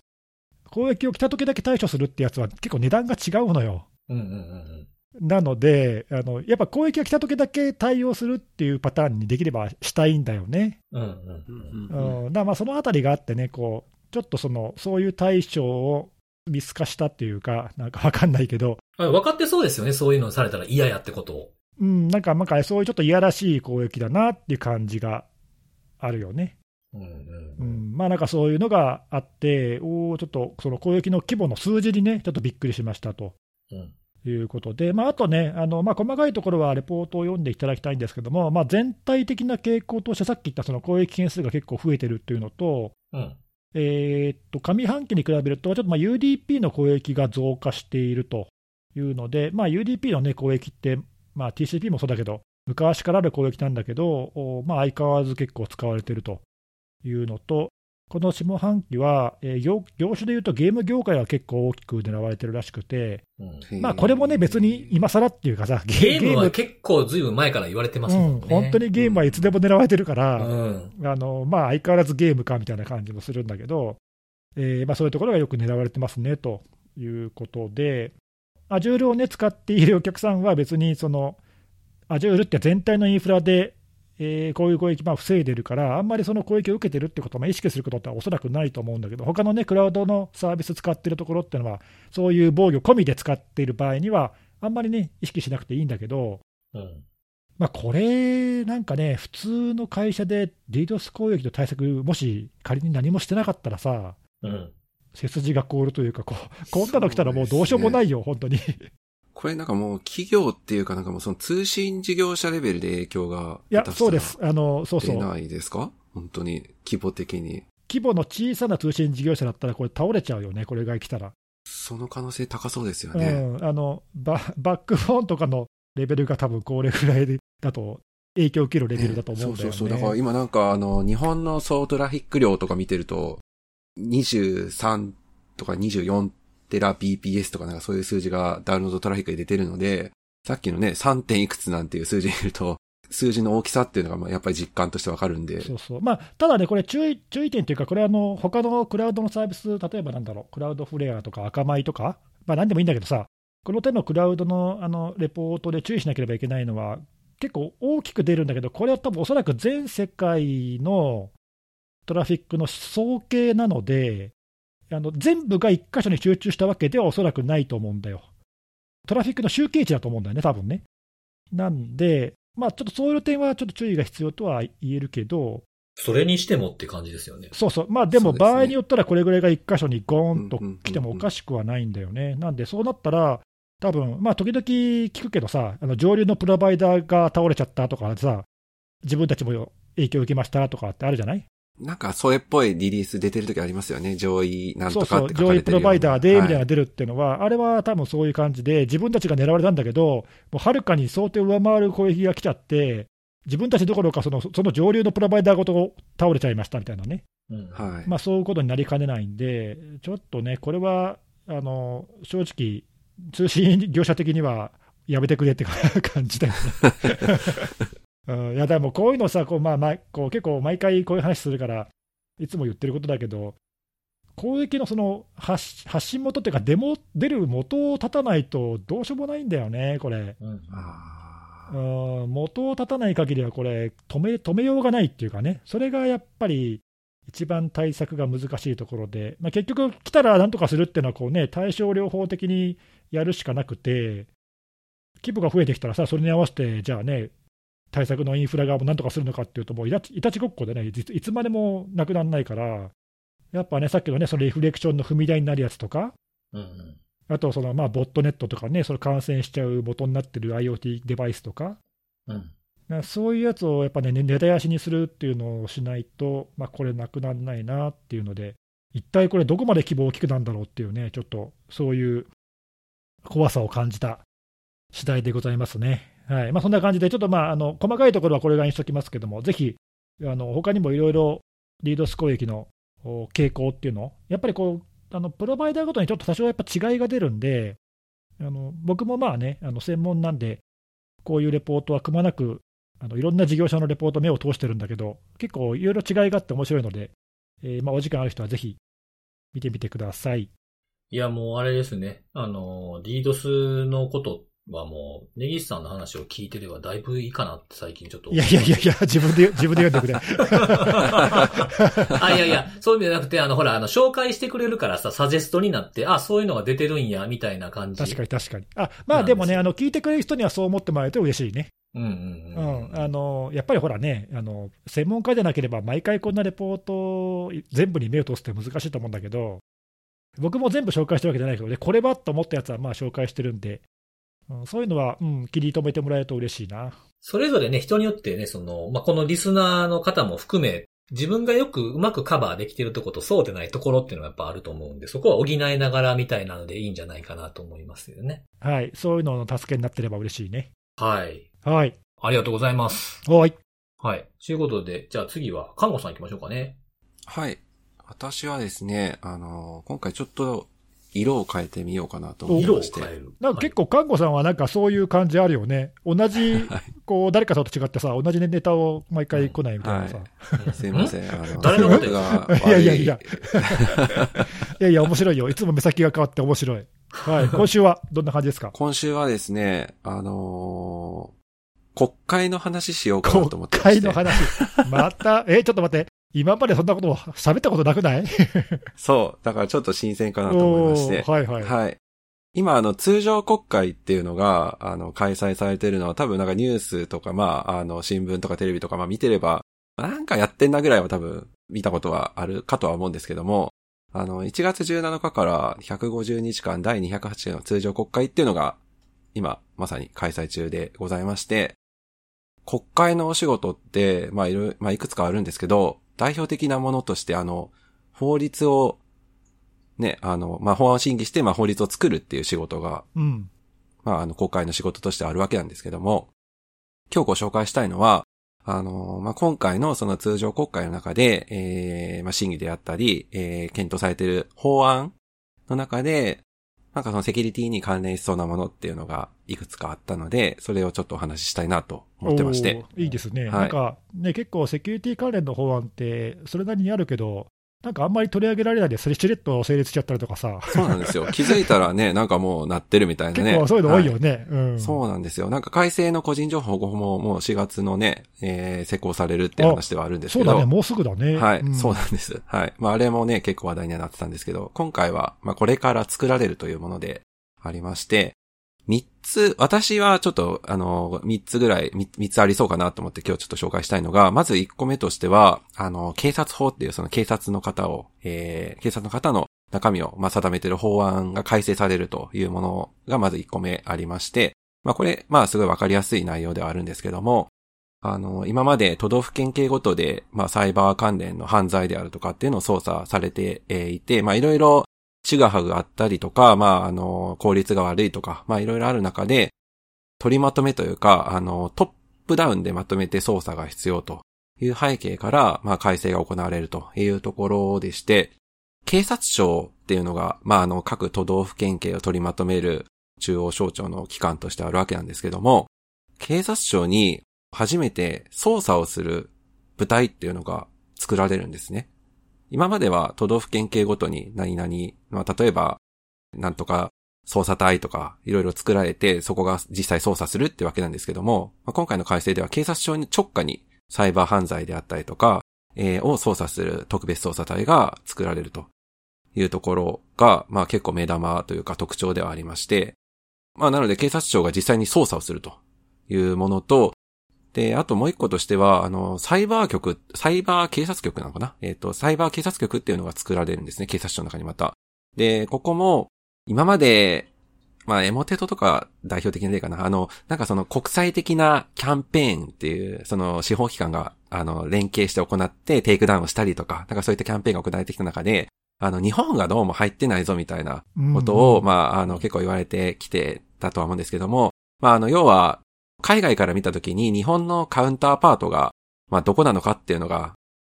[SPEAKER 2] 攻撃を来た時だけ対処するってやつは結構値段が違うのよ。
[SPEAKER 3] うんうんうん
[SPEAKER 2] なのであの、やっぱ攻撃が来た時だけ対応するっていうパターンにできればしたいんだよね。
[SPEAKER 3] うん。うんうん
[SPEAKER 1] う
[SPEAKER 3] うん。
[SPEAKER 1] ん
[SPEAKER 2] うんだからまあそのあたりがあってね、こうちょっとそのそういう対処を見透かしたっていうか、なんかわかんないけど、
[SPEAKER 3] あ分かってそうですよね、そういうのされたら嫌やってことを。
[SPEAKER 2] うん、なんかなんかそういうちょっといやらしい攻撃だなっていう感じがあるよね。
[SPEAKER 3] うん
[SPEAKER 2] まあなんかそういうのがあって、おーちょっとその攻撃の規模の数字にね、ちょっとびっくりしましたと。
[SPEAKER 3] うん
[SPEAKER 2] いうことで、まあ、あとね、あのまあ、細かいところはレポートを読んでいただきたいんですけども、まあ、全体的な傾向として、さっき言ったその攻撃件数が結構増えてるっていうのと、
[SPEAKER 3] うん。
[SPEAKER 2] えーっと上半期に比べると、ちょっとまあ UDP の攻撃が増加しているというので、まあ、UDP の、ね、攻撃って、まあ、TCP もそうだけど、昔からある攻撃なんだけど、おまあ、相変わらず結構使われているというのと、この下半期は、えー業業種でいうとゲーム業界は結構大きく狙われてるらしくて、
[SPEAKER 3] うん
[SPEAKER 2] まあ、これもね、別に今更っていうかさ、
[SPEAKER 3] ゲームは結構ずいぶん前から言われてますもんね。
[SPEAKER 2] うん、本当にゲームはいつでも狙われてるから、
[SPEAKER 3] うん。
[SPEAKER 2] あのまあ、相変わらずゲームかみたいな感じもするんだけど、えーまあ、そういうところがよく狙われてますねということで、Azure を、ね、使っているお客さんは別にその Azure って全体のインフラで、えーこういう攻撃まあ防いでるから、あんまりその攻撃を受けてるってことをまあ意識することっておそらくないと思うんだけど、他のね、クラウドのサービス使ってるところっていうのは、そういう防御込みで使っている場合には、あんまりね、意識しなくていいんだけど、
[SPEAKER 3] うん。
[SPEAKER 2] まあ、これ、なんかね、普通の会社で DDoS 攻撃の対策、もし仮に何もしてなかったらさ、
[SPEAKER 3] うん。
[SPEAKER 2] 背筋が凍るというかこう、こんなの来たらもうどうしようもないよ、本当に。
[SPEAKER 1] これなんかもう企業っていうかなんかもうその通信事業者レベルで影響が
[SPEAKER 2] いや、そうです、あのそうそう、
[SPEAKER 1] 出ないですか？本当に規模的に。
[SPEAKER 2] 規模の小さな通信事業者だったら、これ、倒れちゃうよね、これが来たら。
[SPEAKER 1] その可能性高そうですよ
[SPEAKER 2] う
[SPEAKER 1] ね。
[SPEAKER 2] ん、あのババックフォンとかのレベルが多分これぐらいだと、影響を受けるレベルだと思うんだよね。
[SPEAKER 1] そうそうそう。だから今なんかあの、日本の総トラフィック量とか見てると、23とか24テラ BPS とかなんかそういう数字がダウンロードトラフィックで出てるので、さっきのね、3. 点いくつなんていう数字見ると、数字の大きさっていうのがやっぱり実感としてわかるんで。
[SPEAKER 2] そうそうまあ、ただね、これ注意、注意点というか、これあの、他のクラウドのサービス、例えばなんだろう、クラウドフレアとか赤米とか、まあ、なんでもいいんだけどさ、この手のクラウドのあのレポートで注意しなければいけないのは、結構大きく出るんだけど、これは多分おそらく全世界のトラフィックの総計なので、あの全部が1箇所に集中したわけではおそらくないと思うんだよ。トラフィックの集計値だと思うんだよね、多分ね。なんで、まあ、ちょっとそういう点はちょっと注意が必要とは言えるけど、
[SPEAKER 3] それにしてもって感じですよね。
[SPEAKER 2] そうそう。まあでも場合によったらこれぐらいが1箇所にゴーンと来てもおかしくはないんだよね。なんでそうなったら、多分まあ時々聞くけどさ、あの上流のプロバイダーが倒れちゃったとかさ、自分たちも影響を受けましたとかってあるじゃない？
[SPEAKER 1] なんかそれっぽいリリース出てる時ありますよね。上位なん
[SPEAKER 2] そうそう、
[SPEAKER 1] とかって書か
[SPEAKER 2] 上位プ
[SPEAKER 1] れてるような
[SPEAKER 2] ロバイダーでみたいなの
[SPEAKER 1] は
[SPEAKER 2] が出るっていうのは、あれは多分そういう感じで、自分たちが狙われたんだけど、もうはるかに想定を上回る攻撃が来ちゃって、自分たちどころかその、その上流のプロバイダーごと倒れちゃいましたみたいなね、
[SPEAKER 3] うん。
[SPEAKER 1] はい。
[SPEAKER 2] まあ、そういうことになりかねないんで、ちょっとね、これはあの正直、通信業者的にはやめてくれって感じだよね。うん、いや、でもこういうのさ、こうまあまあ、こう結構毎回こういう話するから、いつも言ってることだけど、攻撃のその発発信元っていうか、デモ出る元を立たないとどうしようもないんだよね、これ。
[SPEAKER 3] う
[SPEAKER 2] う
[SPEAKER 1] ー。
[SPEAKER 2] ん。元を立たない限りは、これ止め、止めようがないっていうかね、それがやっぱり一番対策が難しいところで、まあ、結局、来たらなんとかするっていうのはこう、ね、対症療法的にやるしかなくて、規模が増えてきたらさ、それに合わせて、じゃあね、対策のインフラ側もなんとかするのかっていうと、もういたちごっこでね、いつまでもなくならないから、やっぱね、さっきのね、そのリフレクションの踏み台になるやつとか、
[SPEAKER 3] うんうん。
[SPEAKER 2] あとそのまあボットネットとかね、それ感染しちゃう元になってる IoT デバイスとか、
[SPEAKER 3] うん。
[SPEAKER 2] なそういうやつをやっぱね、ね根絶やしにするっていうのをしないと、まあ、これなくならないなっていうので、一体これ、どこまで規模大きくなんだろうっていうね、ちょっとそういう怖さを感じた次第でございますね。はいまあ、そんな感じで、ちょっとまああの細かいところはこれぐらいにしておきますけども、ぜひ、あの他にもいろいろリードス攻撃の傾向っていうの、やっぱりこう、あのプロバイダーごとにちょっと多少やっぱ違いが出るんで、あの僕もまあね、あの専門なんで、こういうレポートはくまなくあのいろんな事業者のレポート、目を通してるんだけど、結構いろいろ違いがあって面白いので、えーまあ、お時間ある人はぜひ見てみてください。
[SPEAKER 3] いや、もうあれですね。あの、リードスのことっはもう、ネギスさんの話を聞いてればだいぶいいかなって最近ちょっと
[SPEAKER 2] いやいやいやいや、自分で、自分で読んでくれ。
[SPEAKER 3] あ、いやいや、そういう意味じゃなくて、あの、ほら、あの、紹介してくれるからさ、サジェストになって、あ、そういうのが出てるんや、みたいな感じ。
[SPEAKER 2] 確かに確かに。あまあでもね、あの聞いてくれる人にはそう思ってもらえると嬉しいね。
[SPEAKER 3] に。うんうん
[SPEAKER 2] う
[SPEAKER 3] うん。
[SPEAKER 2] ん、あのやっぱりほらねあの、専門家でなければ、毎回こんなレポートを全部に目を通すって難しいと思うんだけど、僕も全部紹介してるわけじゃないけどね、これはと思ったやつはまあ紹介してるんで、うん、そういうのは、うん、気に留めてもらえると嬉しいな。
[SPEAKER 3] それぞれね、人によってね、その、まあ、このリスナーの方も含め、自分がよくうまくカバーできてるとことそうでないところっていうのがやっぱあると思うんで、そこは補いながらみたいなのでいいんじゃないかなと思いますよね。
[SPEAKER 2] はい、そういうのの助けになってれば嬉しいね。
[SPEAKER 3] はい。
[SPEAKER 2] はい。
[SPEAKER 3] ありがとうございます。
[SPEAKER 2] はい。
[SPEAKER 3] はい。ということで、じゃあ次は、看護さん行きましょうかね。
[SPEAKER 1] はい。私はですね、あの、今回ちょっと色を変えてみようかなと思い
[SPEAKER 3] 色を
[SPEAKER 1] まして。
[SPEAKER 3] 変える。
[SPEAKER 2] なんか結構、看護さんはなんかそういう感じあるよね。同じ、こう、誰かさんと違ってさ、同じネタを毎回来ないみたいなさ。
[SPEAKER 3] はい
[SPEAKER 1] すいません。あの、
[SPEAKER 3] 誰のこと
[SPEAKER 1] 僕が悪
[SPEAKER 2] いやいやいや。いやいや、面白いよ。いつも目先が変わって面白い。はい。今週はどんな感じですか？
[SPEAKER 1] 今週はですね、あのー国会の話しようかなと思ってまして。
[SPEAKER 2] 国会の話。また、え、ちょっと待って。今までそんなことを喋ったことなくない？
[SPEAKER 1] そう。だからちょっと新鮮かなと思いまして。
[SPEAKER 2] はいはい。
[SPEAKER 1] はい。今、あの、通常国会っていうのが、あの、開催されてるのは多分なんかニュースとか、まあ、あの、新聞とかテレビとか、まあ見てれば、なんかやってんなぐらいは多分見たことはあるかとは思うんですけども、あの、1月17日から150日間第208回の通常国会っていうのが、今、まさに開催中でございまして、国会のお仕事って、まあ、いる、まあ、いくつかあるんですけど、代表的なものとして、あの、法律を、ね、あの、まあ、法案を審議して、まあ、法律を作るっていう仕事が、
[SPEAKER 2] うん。
[SPEAKER 1] まあ、あの、国会の仕事としてあるわけなんですけども、今日ご紹介したいのは、あの、まあ、今回のその通常国会の中で、えー、まあ、審議であったり、えー、検討されている法案の中で、なんかそのセキュリティに関連しそうなものっていうのがいくつかあったので、それをちょっとお話ししたいなと思ってまして。
[SPEAKER 2] いいですね。
[SPEAKER 1] はい
[SPEAKER 2] なんか、ね、結構セキュリティ関連の法案って、それなりにあるけど、なんかあんまり取り上げられないで、それしれっと成立しちゃったりとかさ、
[SPEAKER 1] そうなんですよ。気づいたらね、なんかもうなってるみたいなね。
[SPEAKER 2] 結構そういうの多いよ
[SPEAKER 1] は
[SPEAKER 2] ね。うん。
[SPEAKER 1] そうなんですよ。なんか改正の個人情報保護法ももう4月のね、えー、施行されるって話ではあるんですけど。
[SPEAKER 2] そうだね、もうすぐだね。
[SPEAKER 1] はい、
[SPEAKER 2] ん
[SPEAKER 1] そうなんです。はい。まあ、あれもね、結構話題にはなってたんですけど、今回は、まあ、これから作られるというものでありまして、三つ、私はちょっと、あの、三つぐらい、三つありそうかなと思って今日ちょっと紹介したいのが、まず一個目としては、あの、警察法っていうその警察の方を、えー、警察の方の中身を、まあ、定めている法案が改正されるというものがまず一個目ありまして、まあ、これ、まあ、すごいわかりやすい内容ではあるんですけども、あの、今まで都道府県警ごとで、まあ、サイバー関連の犯罪であるとかっていうのを操作されていて、まあ、いろいろちがはぐあったりとか、まあ、あの、効率が悪いとか、まあ、いろいろある中で、取りまとめというか、あの、トップダウンでまとめて操作が必要という背景から、まあ、改正が行われるというところでして、警察庁っていうのが、まあ、あの、各都道府県警を取りまとめる中央省庁の機関としてあるわけなんですけども、警察庁に初めて捜査をする部隊っていうのが作られるんですね。今までは都道府県警ごとに何々、まあ、例えば、なんとか捜査隊とかいろいろ作られて、そこが実際捜査するってわけなんですけども、まあ、今回の改正では警察庁に直下にサイバー犯罪であったりとか、えー、を捜査する特別捜査隊が作られるというところが、まあ結構目玉というか特徴ではありまして、まあなので警察庁が実際に捜査をするというものと、で、あともう一個としては、あの、サイバー局、サイバー警察局なのかな？えっ、ー、と、サイバー警察局っていうのが作られるんですね。警察庁の中にまた。で、ここも、今まで、まあ、 Emotet とか代表的な例かな？あの、なんかその国際的なキャンペーンっていう、その司法機関が、あの、連携して行ってテイクダウンをしたりとか、なんかそういったキャンペーンが行われてきた中で、あの、日本がどうも入ってないぞみたいなことを、うんうん、まあ、あの、結構言われてきてたとは思うんですけども、まあ、あの、要は、海外から見たときに日本のカウンターパートが、まあどこなのかっていうのが、やっ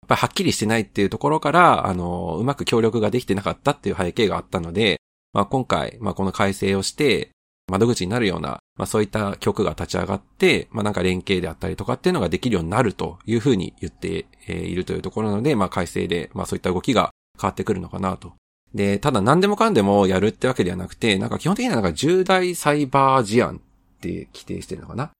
[SPEAKER 1] ぱりはっきりしてないっていうところから、あの、うまく協力ができてなかったっていう背景があったので、まあ今回、まあこの改正をして、窓口になるような、まあそういった局が立ち上がって、まあなんか連携であったりとかっていうのができるようになるというふうに言っているというところなので、まあ改正で、まあそういった動きが変わってくるのかなと。で、ただ何でもかんでもやるってわけではなくて、なんか基本的にはなんか重大サイバー事案って規定してるのかな？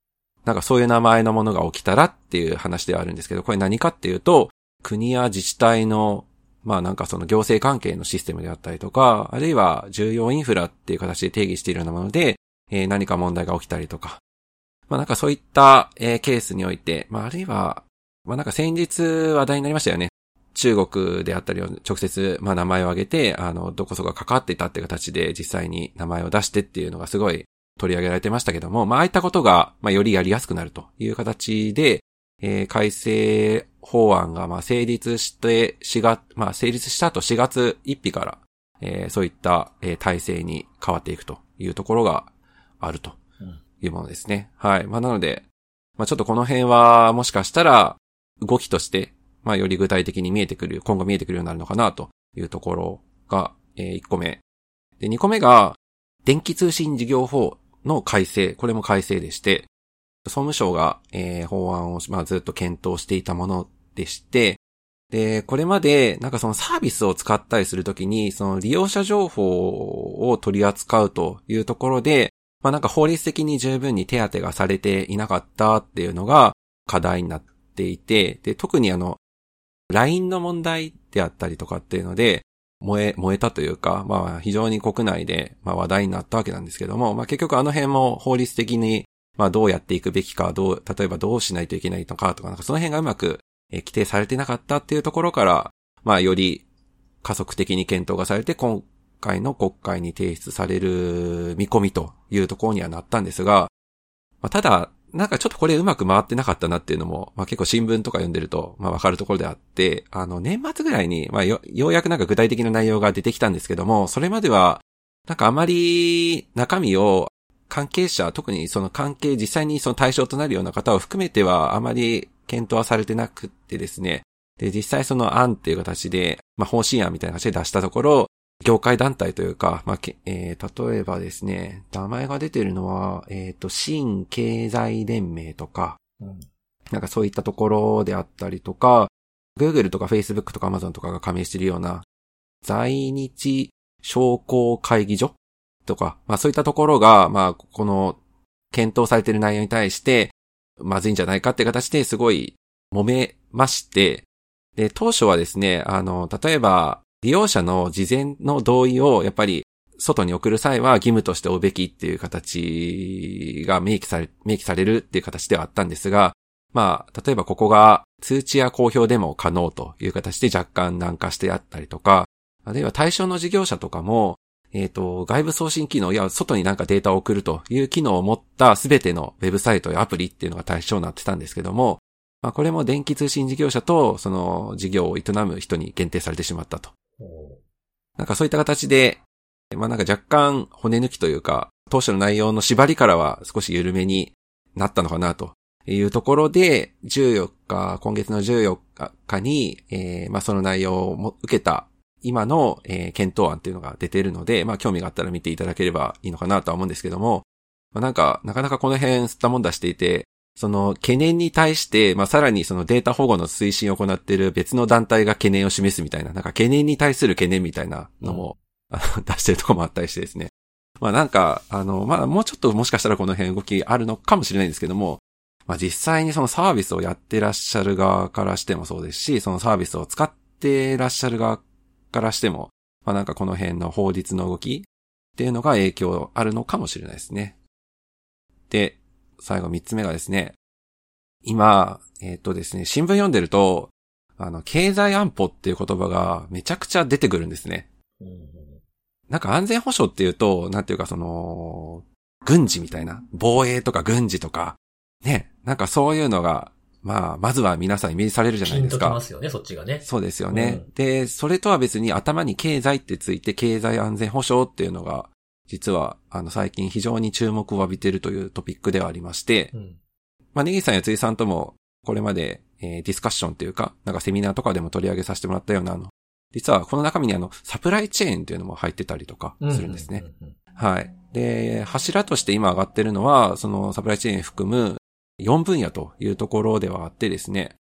[SPEAKER 1] なんかそういう名前のものが起きたらっていう話ではあるんですけど、これ何かっていうと、国や自治体の、まあなんかその行政関係のシステムであったりとか、あるいは重要インフラっていう形で定義しているようなもので、えー、何か問題が起きたりとか、まあなんかそういった、えー、ケースにおいて、まああるいは、まあなんか先日話題になりましたよね。中国であったりを直接、まあ名前を挙げて、あの、どこそこ関わっていたっていう形で実際に名前を出してっていうのがすごい取り上げられてましたけども、まあ、ああいったことが、まあ、よりやりやすくなるという形で、えー、改正法案が、まあ、成立して、4月、まあ、成立した後4月1日から、えー、そういった、えー、体制に変わっていくというところがあるというものですね。うん、はい。まあ、なので、まあ、ちょっとこの辺は、もしかしたら、動きとして、まあ、より具体的に見えてくる、今後見えてくるようになるのかなというところが、えー、1個目。で、2個目が、電気通信事業法の改正、これも改正でして、総務省が、えー、法案を、まあ、ずっと検討していたものでして、で、これまで、なんかそのサービスを使ったりするときに、その利用者情報を取り扱うというところで、まあなんか法律的に十分に手当がされていなかったっていうのが課題になっていて、で、特にあの、LINE の問題であったりとかっていうので、燃え、燃えたというか、まあ非常に国内で、まあ話題になったわけなんですけども、まあ結局あの辺も法律的に、まあどうやっていくべきか、どう、例えばどうしないといけないのかとか、なんかその辺がうまく規定されてなかったっていうところから、まあより加速的に検討がされて、今回の国会に提出される見込みというところにはなったんですが、まあ、ただ、なんかちょっとこれうまく回ってなかったなっていうのも、まあ結構新聞とか読んでると、まあわかるところであって、あの年末ぐらいに、まあよ、ようやくなんか具体的な内容が出てきたんですけども、それまでは、なんかあまり中身を関係者、特にその関係、実際にその対象となるような方を含めては、あまり検討はされてなくてですね。で、実際その案っていう形で、まあ方針案みたいな形で出したところ、業界団体というか、まあ、えー、例えばですね、名前が出てるのは、えっ、ー、と、新経済連盟とか、うん、なんかそういったところであったりとか、Google とか Facebook とか Amazon とかが加盟しているような、在日商工会議所とか、まあそういったところが、まあこの検討されている内容に対して、まずいんじゃないかって形ですごい揉めまして、で、当初はですね、あの、例えば、利用者の事前の同意をやっぱり外に送る際は義務として追うべきっていう形が明記され、明記されるっていう形ではあったんですが、まあ、例えばここが通知や公表でも可能という形で若干軟化してあったりとか、あるいは対象の事業者とかも、えっ、ー、と、外部送信機能や外になんかデータを送るという機能を持ったすべてのウェブサイトやアプリっていうのが対象になってたんですけども、まあこれも電気通信事業者とその事業を営む人に限定されてしまったと。なんかそういった形で、まあなんか若干骨抜きというか、当初の内容の縛りからは少し緩めになったのかなというところで、14日、今月の14日に、えー、まあその内容を受けた今の、えー、検討案っていうのが出ているので、まあ興味があったら見ていただければいいのかなとは思うんですけども、まあ、なんか、なかなかこの辺吸ったもん出していて、その懸念に対して、まあ、さらにそのデータ保護の推進を行っている別の団体が懸念を示すみたいな、なんか懸念に対する懸念みたいなのも、うん、出してるとこもあったりしてですね。まあなんか、あの、まあもうちょっともしかしたらこの辺動きあるのかもしれないんですけども、まあ実際にそのサービスをやってらっしゃる側からしてもそうですし、そのサービスを使ってらっしゃる側からしても、まあなんかこの辺の法律の動きっていうのが影響あるのかもしれないですね。で、最後三つ目がですね、今、えっ、ー、とですね、新聞読んでると、あの、経済安保っていう言葉がめちゃくちゃ出てくるんですね。なんか安全保障っていうと、なんていうかその、軍事みたいな、防衛とか軍事とか、ね、なんかそういうのが、まあ、まずは皆さんイメージされるじゃないですか。
[SPEAKER 3] ピンときますよね、そっちがね。
[SPEAKER 1] そうですよね。うん、で、それとは別に頭に経済ってついて経済安全保障っていうのが実は、あの、最近非常に注目を浴びているというトピックではありまして、うん、まあ、ネギさんやついさんとも、これまで、えー、ディスカッションというか、なんかセミナーとかでも取り上げさせてもらったような、あの、実はこの中身にあの、サプライチェーンっていうのも入ってたりとかするんですね。はい。で、柱として今上がってるのは、そのサプライチェーン含む4分野というところではあってですね、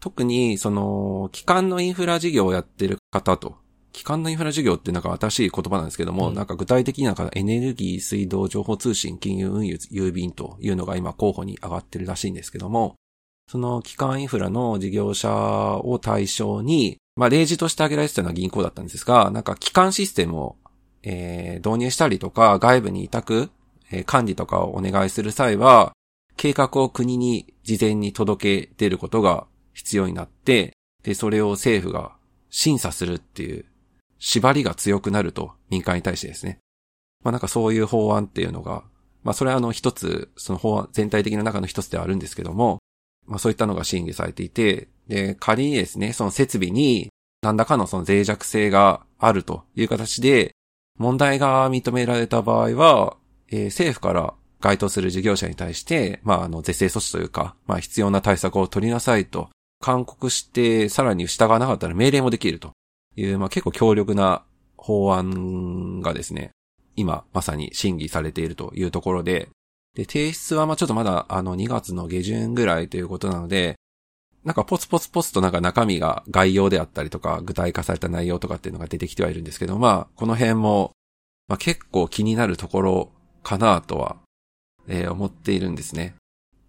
[SPEAKER 1] 特にその、機関のインフラ事業をやってる方と機関のインフラ事業ってなんか新しい言葉なんですけども、うん、なんか具体的になんかエネルギー、水道、情報通信、金融運輸、郵便というのが今候補に上がってるらしいんですけども、その機関インフラの事業者を対象に、まあ例示として挙げられてたのは銀行だったんですが、なんか機関システムを、えー、導入したりとか、外部に委託、えー、管理とかをお願いする際は、計画を国に事前に届け出ることが必要になって、で、それを政府が審査するっていう縛りが強くなると民間に対してですね。まあなんかそういう法案っていうのが、まあそれはあの一つ、その法案全体的な中の一つではあるんですけども、まあそういったのが審議されていて、で、仮にですね、その設備に何らかのその脆弱性があるという形で、問題が認められた場合は、えー、政府から該当する事業者に対して、まあ、あの、是正措置というか、まあ、必要な対策を取りなさいと、勧告して、さらに従わなかったら命令もできると。いう、まあ、結構強力な法案がですね、今まさに審議されているというところで、で、提出はまあちょっとまだあの2月の下旬ぐらいということなので、なんかポツポツポツとなんか中身が概要であったりとか具体化された内容とかっていうのが出てきてはいるんですけど、まあこの辺も、まあ結構気になるところかなとは、えー、思っているんですね。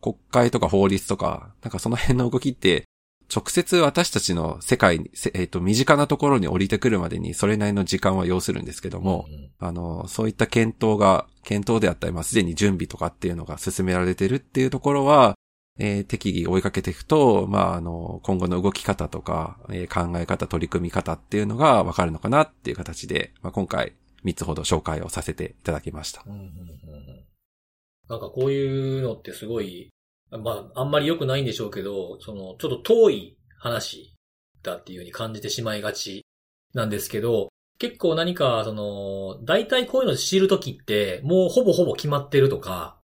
[SPEAKER 1] 国会とか法律とか、なんかその辺の動きって直接私たちの世界に、えっ、ー、と、身近なところに降りてくるまでにそれなりの時間は要するんですけども、うん、あの、そういった検討が、検討であったり、まあ、すでに準備とかっていうのが進められてるっていうところは、えー、適宜追いかけていくと、まあ、あの、今後の動き方とか、えー、考え方、取り組み方っていうのがわかるのかなっていう形で、まあ、今回3つほど紹介をさせていただきました。うんうんうん、
[SPEAKER 3] なんかこういうのってすごいまあ、あんまり良くないんでしょうけど、その、ちょっと遠い話だっていうふうに感じてしまいがちなんですけど、結構何か、その、大体こういうの知るときって、もうほぼほぼ決まってるとか、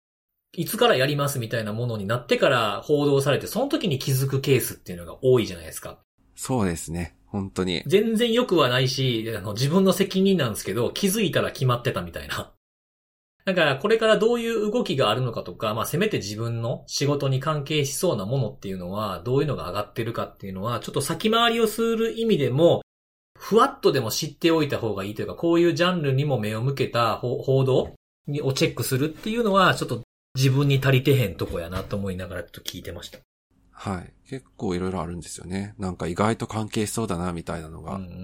[SPEAKER 3] いつからやりますみたいなものになってから報道されて、その時に気づくケースっていうのが多いじゃないですか。
[SPEAKER 1] そうですね。本当に。
[SPEAKER 3] 全然良くはないし、あの自分の責任なんですけど、気づいたら決まってたみたいな。だからこれからどういう動きがあるのかとか、まあせめて自分の仕事に関係しそうなものっていうのは、どういうのが上がってるかっていうのは、ちょっと先回りをする意味でも、ふわっとでも知っておいた方がいいというか、こういうジャンルにも目を向けた報道をチェックするっていうのは、ちょっと自分に足りてへんとこやなと思いながらちょっと聞いてました。
[SPEAKER 1] はい。結構いろいろあるんですよね。なんか意外と関係しそうだな、みたいなのが。
[SPEAKER 3] うんうんうん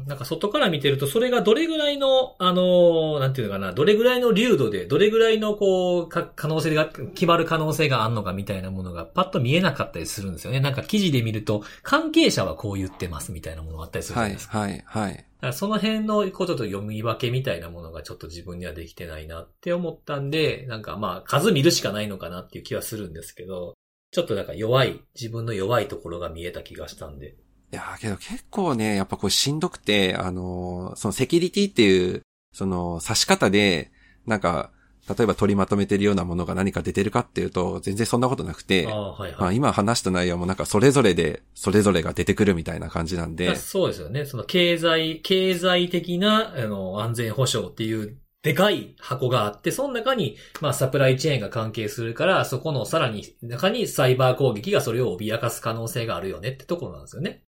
[SPEAKER 3] うん。なんか外から見てると、それがどれぐらいの、あのーなんていうのかな、どれぐらいの流度で、どれぐらいのこう、か可能性が、決まる可能性があんのかみたいなものがパッと見えなかったりするんですよね。なんか記事で見ると、関係者はこう言ってますみたいなものがあったりするじゃ
[SPEAKER 1] はい、
[SPEAKER 3] ないですか。
[SPEAKER 1] はい、はい。
[SPEAKER 3] だからその辺のことと読み分けみたいなものがちょっと自分にはできてないなって思ったんで、なんかまあ数見るしかないのかなっていう気はするんですけど、ちょっとなんか弱い、自分の弱いところが見えた気がしたんで。
[SPEAKER 1] いやーけど結構ね、やっぱこうしんどくて、あのーそのセキュリティっていう、その指し方で、なんか、例えば取りまとめてるようなものが何か出てるかっていうと、全然そんなことなくて、
[SPEAKER 3] ああ、はい
[SPEAKER 1] まあ
[SPEAKER 3] はい。
[SPEAKER 1] 今話した内容もなんかそれぞれで、それぞれが出てくるみたいな感じなんで、
[SPEAKER 3] そうですよね。その経済、経済的な、あの、安全保障っていう、でかい箱があって、その中に、まあ、サプライチェーンが関係するから、そこのさらに、中にサイバー攻撃がそれを脅かす可能性があるよねってところなんですよね。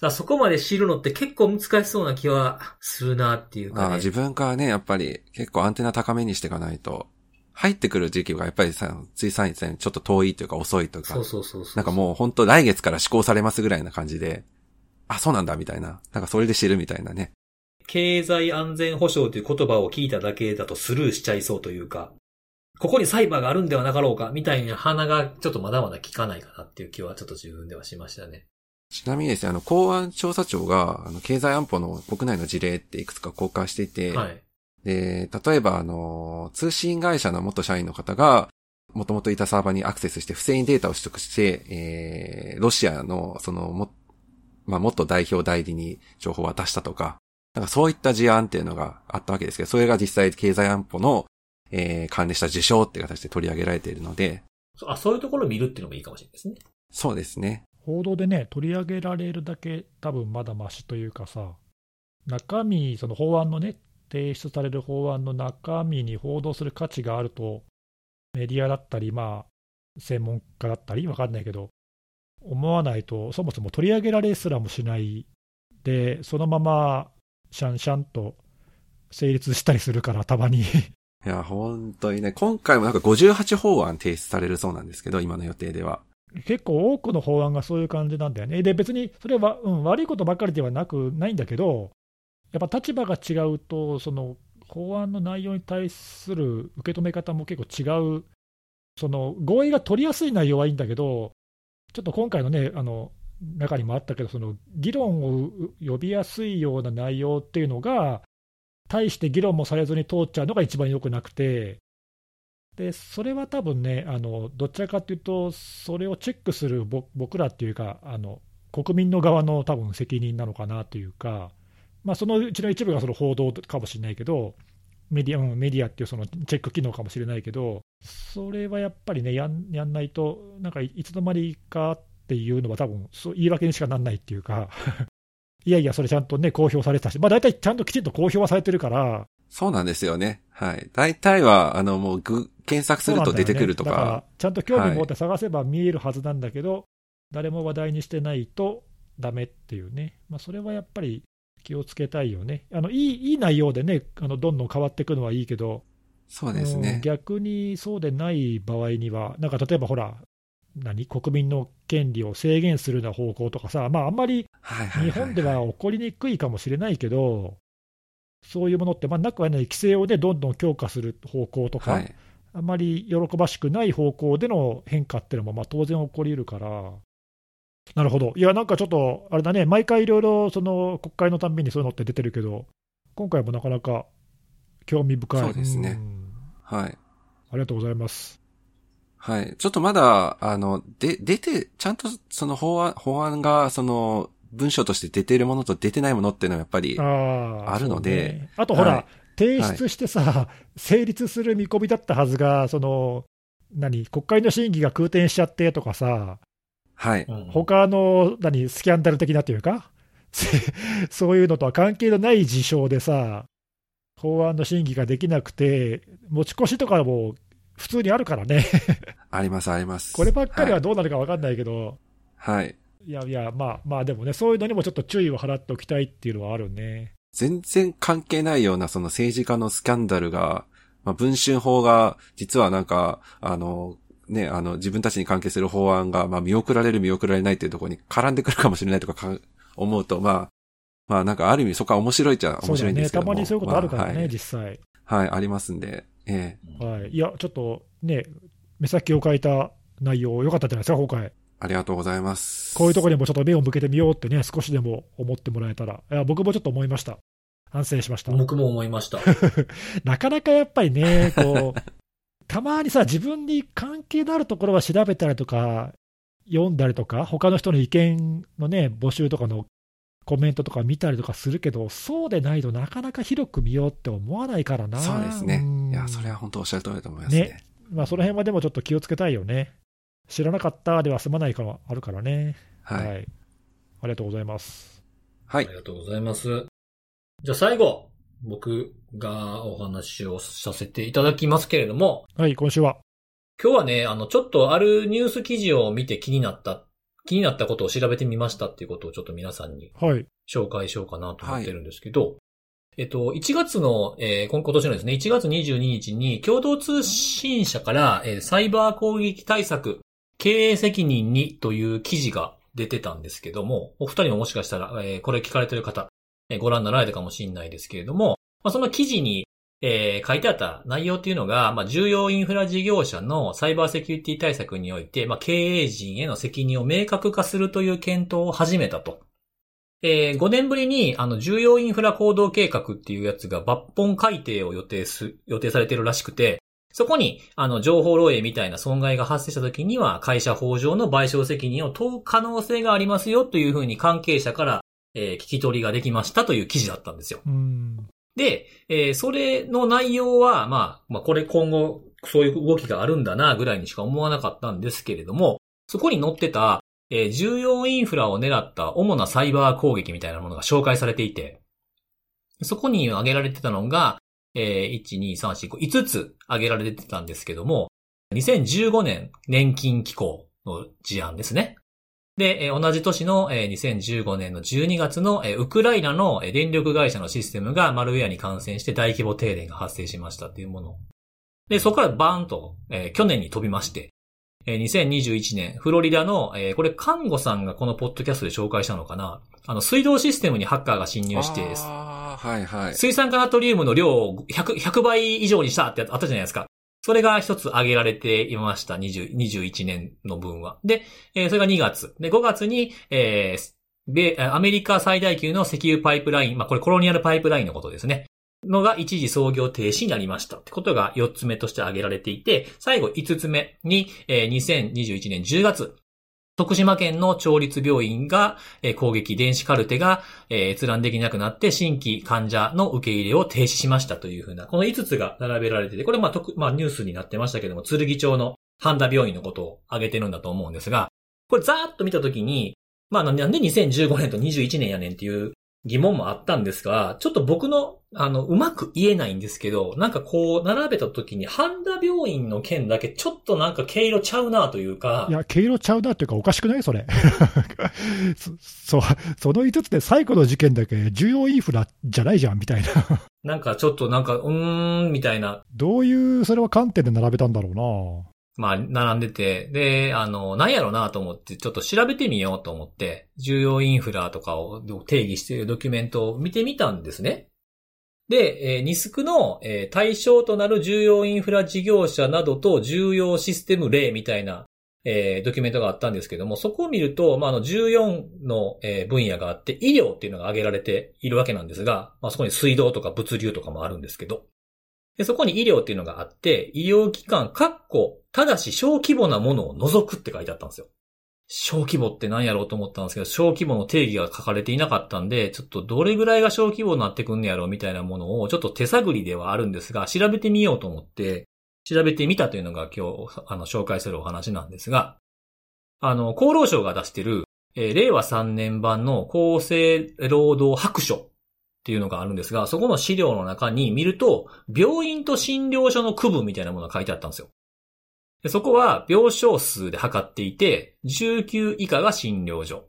[SPEAKER 3] だそこまで知るのって結構難しそうな気はするなっていうかね。
[SPEAKER 1] あー自分からね、やっぱり結構アンテナ高めにしていかないと、入ってくる時期がやっぱりさ、つい3日ちょっと遠いというか遅いとか
[SPEAKER 3] そう、そうそうそう。
[SPEAKER 1] なんかもう本当来月から施行されますぐらいな感じで、あ、そうなんだみたいな。なんかそれで知るみたいなね。
[SPEAKER 3] 経済安全保障という言葉を聞いただけだとスルーしちゃいそうというか、ここにサイバーがあるんではなかろうか、みたいな鼻がちょっとまだまだ効かないかなっていう気はちょっと自分ではしましたね。
[SPEAKER 1] ちなみにですね、あの、公安調査庁が、あの、経済安保の国内の事例っていくつか公開していて、
[SPEAKER 3] はい。
[SPEAKER 1] で、例えばあの、通信会社の元社員の方が、もともといたサーバーにアクセスして不正にデータを取得して、えー、ロシアの、その、も、まあ、元代表代理に情報を渡したとか、なんかそういった事案っていうのがあったわけですけど、それが実際経済安保の、えー、関連した事象っていう形で取り上げられているので、
[SPEAKER 3] そあ、そういうところを見るっていうのもいいかもしれないですね。
[SPEAKER 1] そうですね。
[SPEAKER 2] 報道でね、取り上げられるだけ、多分まだましというかさ、中身、その法案のね、提出される法案の中身に報道する価値があると、メディアだったり、まあ、専門家だったり、わかんないけど、思わないと、そもそも取り上げられすらもしないで、そのままシャンシャンと成立したりするから、たまに。
[SPEAKER 1] いや、本当にね、今回もなんか58法案提出されるそうなんですけど、今の予定では。
[SPEAKER 2] 結構多くの法案がそういう感じなんだよね。で、別にそれは、うん、悪いことばかりではなくないんだけど、やっぱ立場が違うと、その法案の内容に対する受け止め方も結構違う、その合意が取りやすい内容はいいんだけど、ちょっと今回のね、あの中にもあったけど、その議論を呼びやすいような内容っていうのが、大して議論もされずに通っちゃうのが一番良くなくて、でそれは多分ねあの、どちらかというと、それをチェックする僕らっていうかあの、国民の側の多分責任なのかなというか、まあ、そのうちの一部がその報道かもしれないけど、メディアメディアっていうそのチェック機能かもしれないけど、それはやっぱりね、やんやんないと、なんかいつの間にかっていうのは、多分そう言い訳にしかなんないっていうか、いやいや、それちゃんとね、公表されてたし、まあ、大体ちゃんときちんと公表はされてるから、
[SPEAKER 1] そうなんですよね。はい。大体は、あの、もう、ぐ、検索すると出てくると
[SPEAKER 2] そうなんだよねだ
[SPEAKER 1] か
[SPEAKER 2] から、ちゃんと興味持って探せば見えるはずなんだけど、誰も話題にしてないとダメっていうね、まあ、それはやっぱり気をつけたいよね。あのいいいい内容でね、あのどんどん変わっていくのはいいけど、
[SPEAKER 1] そうです
[SPEAKER 2] うん
[SPEAKER 1] ね。
[SPEAKER 2] 逆にそうでない場合には、なんか例えばほら、何、国民の権利を制限するような方向とかさ、まあ、あんまり。日本では起こりにくいかもしれないけど、そういうものって、まあ、なくはない規制を、ね、どんどん強化する方向とか、
[SPEAKER 1] はい。
[SPEAKER 2] あまり喜ばしくない方向での変化っていうのもまあ当然起こりうるから、なるほど、いや、なんかちょっと、あれだね、毎回いろいろその国会のたんびにそういうのって出てるけど、今回もなかなか興味深い。
[SPEAKER 1] そうですね
[SPEAKER 2] ん
[SPEAKER 1] はい。
[SPEAKER 2] ありがとうございます。
[SPEAKER 1] はい。ちょっとまだ、あの、で、出て、ちゃんとその法案、法案が、その、文章として出ているものと出てないものっていうのはやっぱり、
[SPEAKER 2] あ
[SPEAKER 1] るので
[SPEAKER 2] そうねあとほら、
[SPEAKER 1] はい
[SPEAKER 2] 提出してさ、成立する見込みだったはずが、その何、国会の審議が空転しちゃってとかさ、
[SPEAKER 1] はい。
[SPEAKER 3] うん
[SPEAKER 2] 他の何スキャンダル的なというか、そういうのとは関係のない事象でさ、法案の審議ができなくて、持ち越しとかも普通にあるからね、
[SPEAKER 1] あります、あります。
[SPEAKER 2] こればっかりはどうなるか分かんないけど、
[SPEAKER 1] はい。はい。
[SPEAKER 2] い、やいや、まあまあ、でもね、そういうのにもちょっと注意を払っておきたいっていうのはあるね。
[SPEAKER 1] 全然関係ないようなその政治家のスキャンダルが、まあ、文春法が、実はなんか、あの、ね、あの、自分たちに関係する法案が、まあ、見送られる見送られないっていうところに絡んでくるかもしれないとかか思うと、まあ、まあなんかある意味そこは面白いっちゃ面白いんですけど
[SPEAKER 2] も。ね、たまにそういうことあるからね、
[SPEAKER 1] まあはい、
[SPEAKER 2] 実際。
[SPEAKER 1] はい、ありますんで、え
[SPEAKER 2] えはい。いや、ちょっとね、目先を変えた内容、良かったじゃないですか、今回。
[SPEAKER 1] ありがとうございます。
[SPEAKER 2] こういうところにもちょっと目を向けてみようってね、少しでも思ってもらえたら。いや、僕もちょっと思いました。反省しました。
[SPEAKER 3] 僕も思いました。
[SPEAKER 2] なかなかやっぱりね、こう、たまにさ、自分に関係のあるところは調べたりとか、読んだりとか、他の人の意見のね、募集とかのコメントとか見たりとかするけど、そうでないとなかなか広く見ようって思わないからな。
[SPEAKER 1] そうですね。いや、それは本当おっしゃる通りだと思いますね。ね
[SPEAKER 2] まあ、その辺はでもちょっと気をつけたいよね。知らなかったでは済まないからあるからね。
[SPEAKER 1] はい。
[SPEAKER 2] はい、ありがとうございます。
[SPEAKER 1] はい。
[SPEAKER 3] ありがとうございます。じゃあ最後、僕がお話をさせていただきますけれども、
[SPEAKER 2] はい、今週は。
[SPEAKER 3] 今日はね、あの、ちょっとあるニュース記事を見て気になった、気になったことを調べてみましたっていうことをちょっと皆さんに
[SPEAKER 2] はい。
[SPEAKER 3] 紹介しようかなと思ってるんですけど、えっと、1月の、えー今今年のですね、1月22日に共同通信社から、えーサイバー攻撃対策、経営責任にという記事が出てたんですけども、お二人ももしかしたら、えーこれ聞かれてる方、えーご覧になられたかもしれないですけれども、まあ、その記事に、えー書いてあった内容っていうのが、まあ、重要インフラ事業者のサイバーセキュリティ対策において、まあ、経営陣への責任を明確化するという検討を始めたと。えー5年ぶりに、あの、重要インフラ行動計画っていうやつが抜本改定を予定す、予定されてるらしくて、そこに、あの、情報漏洩みたいな損害が発生した時には、会社法上の賠償責任を問う可能性がありますよというふうに関係者から、えー聞き取りができましたという記事だったんですよ。で、えーそれの内容は、まあ、まあ、これ今後、そういう動きがあるんだな、ぐらいにしか思わなかったんですけれども、そこに載ってた、えー重要インフラを狙った主なサイバー攻撃みたいなものが紹介されていて、そこに挙げられてたのが、えー1、2、3、4、5、5つ挙げられてたんですけども、2015年年金機構の事案ですね。で、えー同じ年の、えー2015年の12月の、えーウクライナのえー電力会社のシステムがマルウェアに感染して大規模停電が発生しましたっていうもの。で、そこからバーンと、えー去年に飛びまして、えー2021年、フロリダの、えーこれ、看護さんがこのポッドキャストで紹介したのかなあの、水道システムにハッカーが侵入して、
[SPEAKER 1] はいはい。
[SPEAKER 3] 水酸化ナトリウムの量を100、100倍以上にしたってあったじゃないですか。それが一つ挙げられていました。20 21年の分は。で、えーそれが2月。で、5月に、えー米アメリカ最大級の石油パイプライン、まあこれコロニアルパイプラインのことですね。のが一時操業停止になりましたってことが4つ目として挙げられていて、最後5つ目に、えー2021年10月、徳島県の町立病院が、攻撃電子カルテが、閲覧できなくなって新規患者の受け入れを停止しましたというふうな、この5つが並べられてて、これまあ、まあニュースになってましたけども、剣町の半田病院のことを挙げてるんだと思うんですが、これざーっと見たときに、まあなんで2015年と21年やねんっていう疑問もあったんですが、ちょっと僕の、あの、うまく言えないんですけど、なんかこう、並べたときに、半田病院の件だけちょっとなんか毛色ちゃうなというか
[SPEAKER 2] い、や、毛色ちゃうなっていうか、おかしくないそれ。そ、そう、その5つで最後の事件だけ重要インフラじゃないじゃん、みたいな。
[SPEAKER 3] なんかちょっとなんか、うーん、みたいな
[SPEAKER 2] どういう、それは観点で並べたんだろう
[SPEAKER 3] まあ、並んでて、で、あの、何やろうなと思って、ちょっと調べてみようと思って、重要インフラとかを定義しているドキュメントを見てみたんですね。で、えーニスクの、対象となる重要インフラ事業者などと重要システム例みたいな、えードキュメントがあったんですけども、そこを見ると、まあ、あの、14の、えー分野があって、医療っていうのが挙げられているわけなんですが、まあ、そこに水道とか物流とかもあるんですけど、で、そこに医療っていうのがあって、医療機関、かっこ、ただし小規模なものを除くって書いてあったんですよ。小規模って何やろうと思ったんですけど、小規模の定義が書かれていなかったんで、ちょっとどれぐらいが小規模になってくんねやろうみたいなものを、ちょっと手探りではあるんですが、調べてみようと思って、調べてみたというのが今日、あの、紹介するお話なんですが、あの、厚労省が出してる、えー令和3年版の厚生労働白書っていうのがあるんですが、そこの資料の中に見ると、病院と診療所の区分みたいなものが書いてあったんですよ。でそこは病床数で測っていて、19以下が診療所、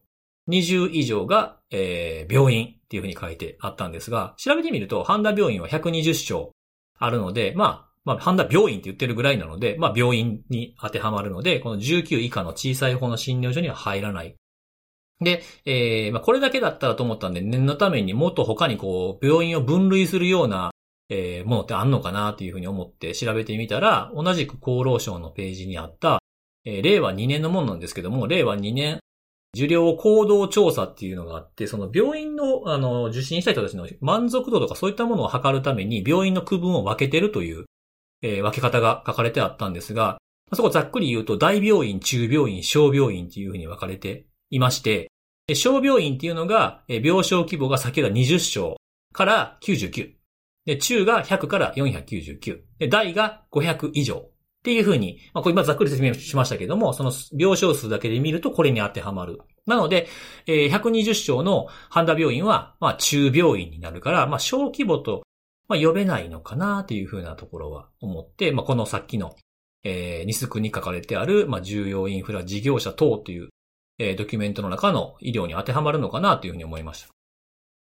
[SPEAKER 3] 20以上が、えー病院っていうふうに書いてあったんですが、調べてみると、半田病院は120床あるので、まあ、まあ、半田病院って言ってるぐらいなので、まあ、病院に当てはまるので、この19以下の小さい方の診療所には入らない。で、えー、まあ、これだけだったらと思ったんで、念のためにもっと他にこう、病院を分類するような、えー、ものってあんのかなっていうふうに思って調べてみたら、同じく厚労省のページにあった、えー、令和2年のものなんですけども、令和2年受領行動調査っていうのがあって、その病院の、あの、受診した人たちの満足度とかそういったものを測るために病院の区分を分けてるという、えー、分け方が書かれてあったんですが、そこざっくり言うと大病院、中病院、小病院っていうふうに分かれていまして、小病院っていうのが、病床規模が先ほど20床から99。で、中が100から499。で、大が500以上。っていうふうに、まあ、これ今ざっくり説明しましたけども、その病床数だけで見るとこれに当てはまる。なので、えー、120床の半田病院は、まあ、中病院になるから、まあ、小規模と、まあ、呼べないのかなというふうなところは思って、まあ、このさっきの、えー、ニスクに書かれてある、まあ、重要インフラ事業者等という、えー、ドキュメントの中の医療に当てはまるのかなというふうに思いました。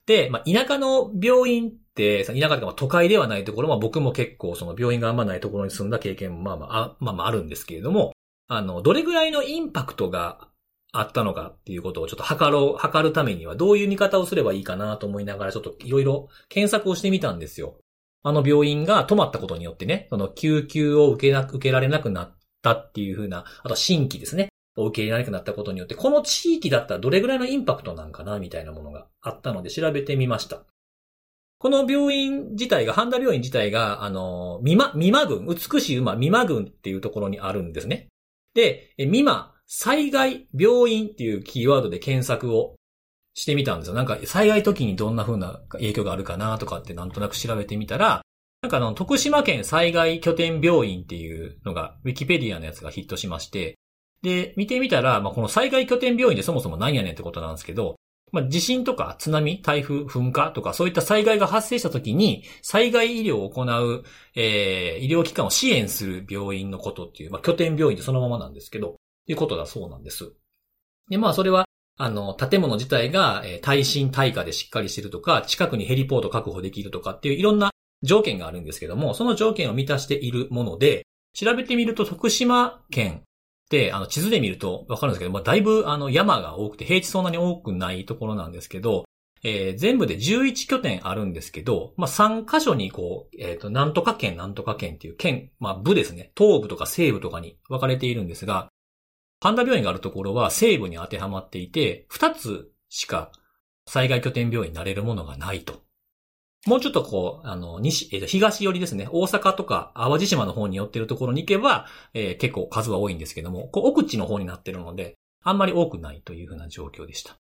[SPEAKER 3] で、まあ、田舎の病院って、田舎とか都会ではないところ、まあ、僕も結構その病院があんまないところに住んだ経験もまあま、あまあまああるんですけれども、あの、どれぐらいのインパクトがあったのかっていうことをちょっと測ろう、測るためにはどういう見方をすればいいかなと思いながらちょっといろいろ検索をしてみたんですよ。あの病院が止まったことによってね、その救急を受けな、受けられなくなったっていうふうな、あと新規ですね。を受け入れられなくなったことによって、この地域だったらどれぐらいのインパクトなんかな、みたいなものがあったので調べてみました。この病院自体が、半田病院自体が、あの、美馬、美馬郡、美しい馬、美馬郡っていうところにあるんですね。で、美馬、災害病院っていうキーワードで検索をしてみたんですよ。なんか、災害時にどんな風な影響があるかなとかってなんとなく調べてみたら、なんかあの、徳島県災害拠点病院っていうのが、ウィキペディアのやつがヒットしまして、で、見てみたら、まあ、この災害拠点病院でそもそも何やねんってことなんですけど、まあ、地震とか津波、台風、噴火とかそういった災害が発生した時に、災害医療を行う、えー、医療機関を支援する病院のことっていう、まあ、拠点病院でそのままなんですけど、いうことだそうなんです。で、まあ、それは、あの、建物自体が、えー、耐震耐火でしっかりしてるとか、近くにヘリポート確保できるとかっていういろんな条件があるんですけども、その条件を満たしているもので、調べてみると徳島県、あの、地図で見るとわかるんですけど、まあ、だいぶ、あの、山が多くて、平地そんなに多くないところなんですけど、えー、全部で11拠点あるんですけど、まあ、3箇所にこう、えっ、ー、と、なんとか県、なんとか県っていう県、まあ、部ですね。東部とか西部とかに分かれているんですが、パンダ病院があるところは西部に当てはまっていて、2つしか災害拠点病院になれるものがないともうちょっとこう、あの、西、えっ、ー、と、東寄りですね。大阪とか淡路島の方に寄ってるところに行けば、えー、結構数は多いんですけども、こう奥地の方になってるので、あんまり多くないというふうな状況でした。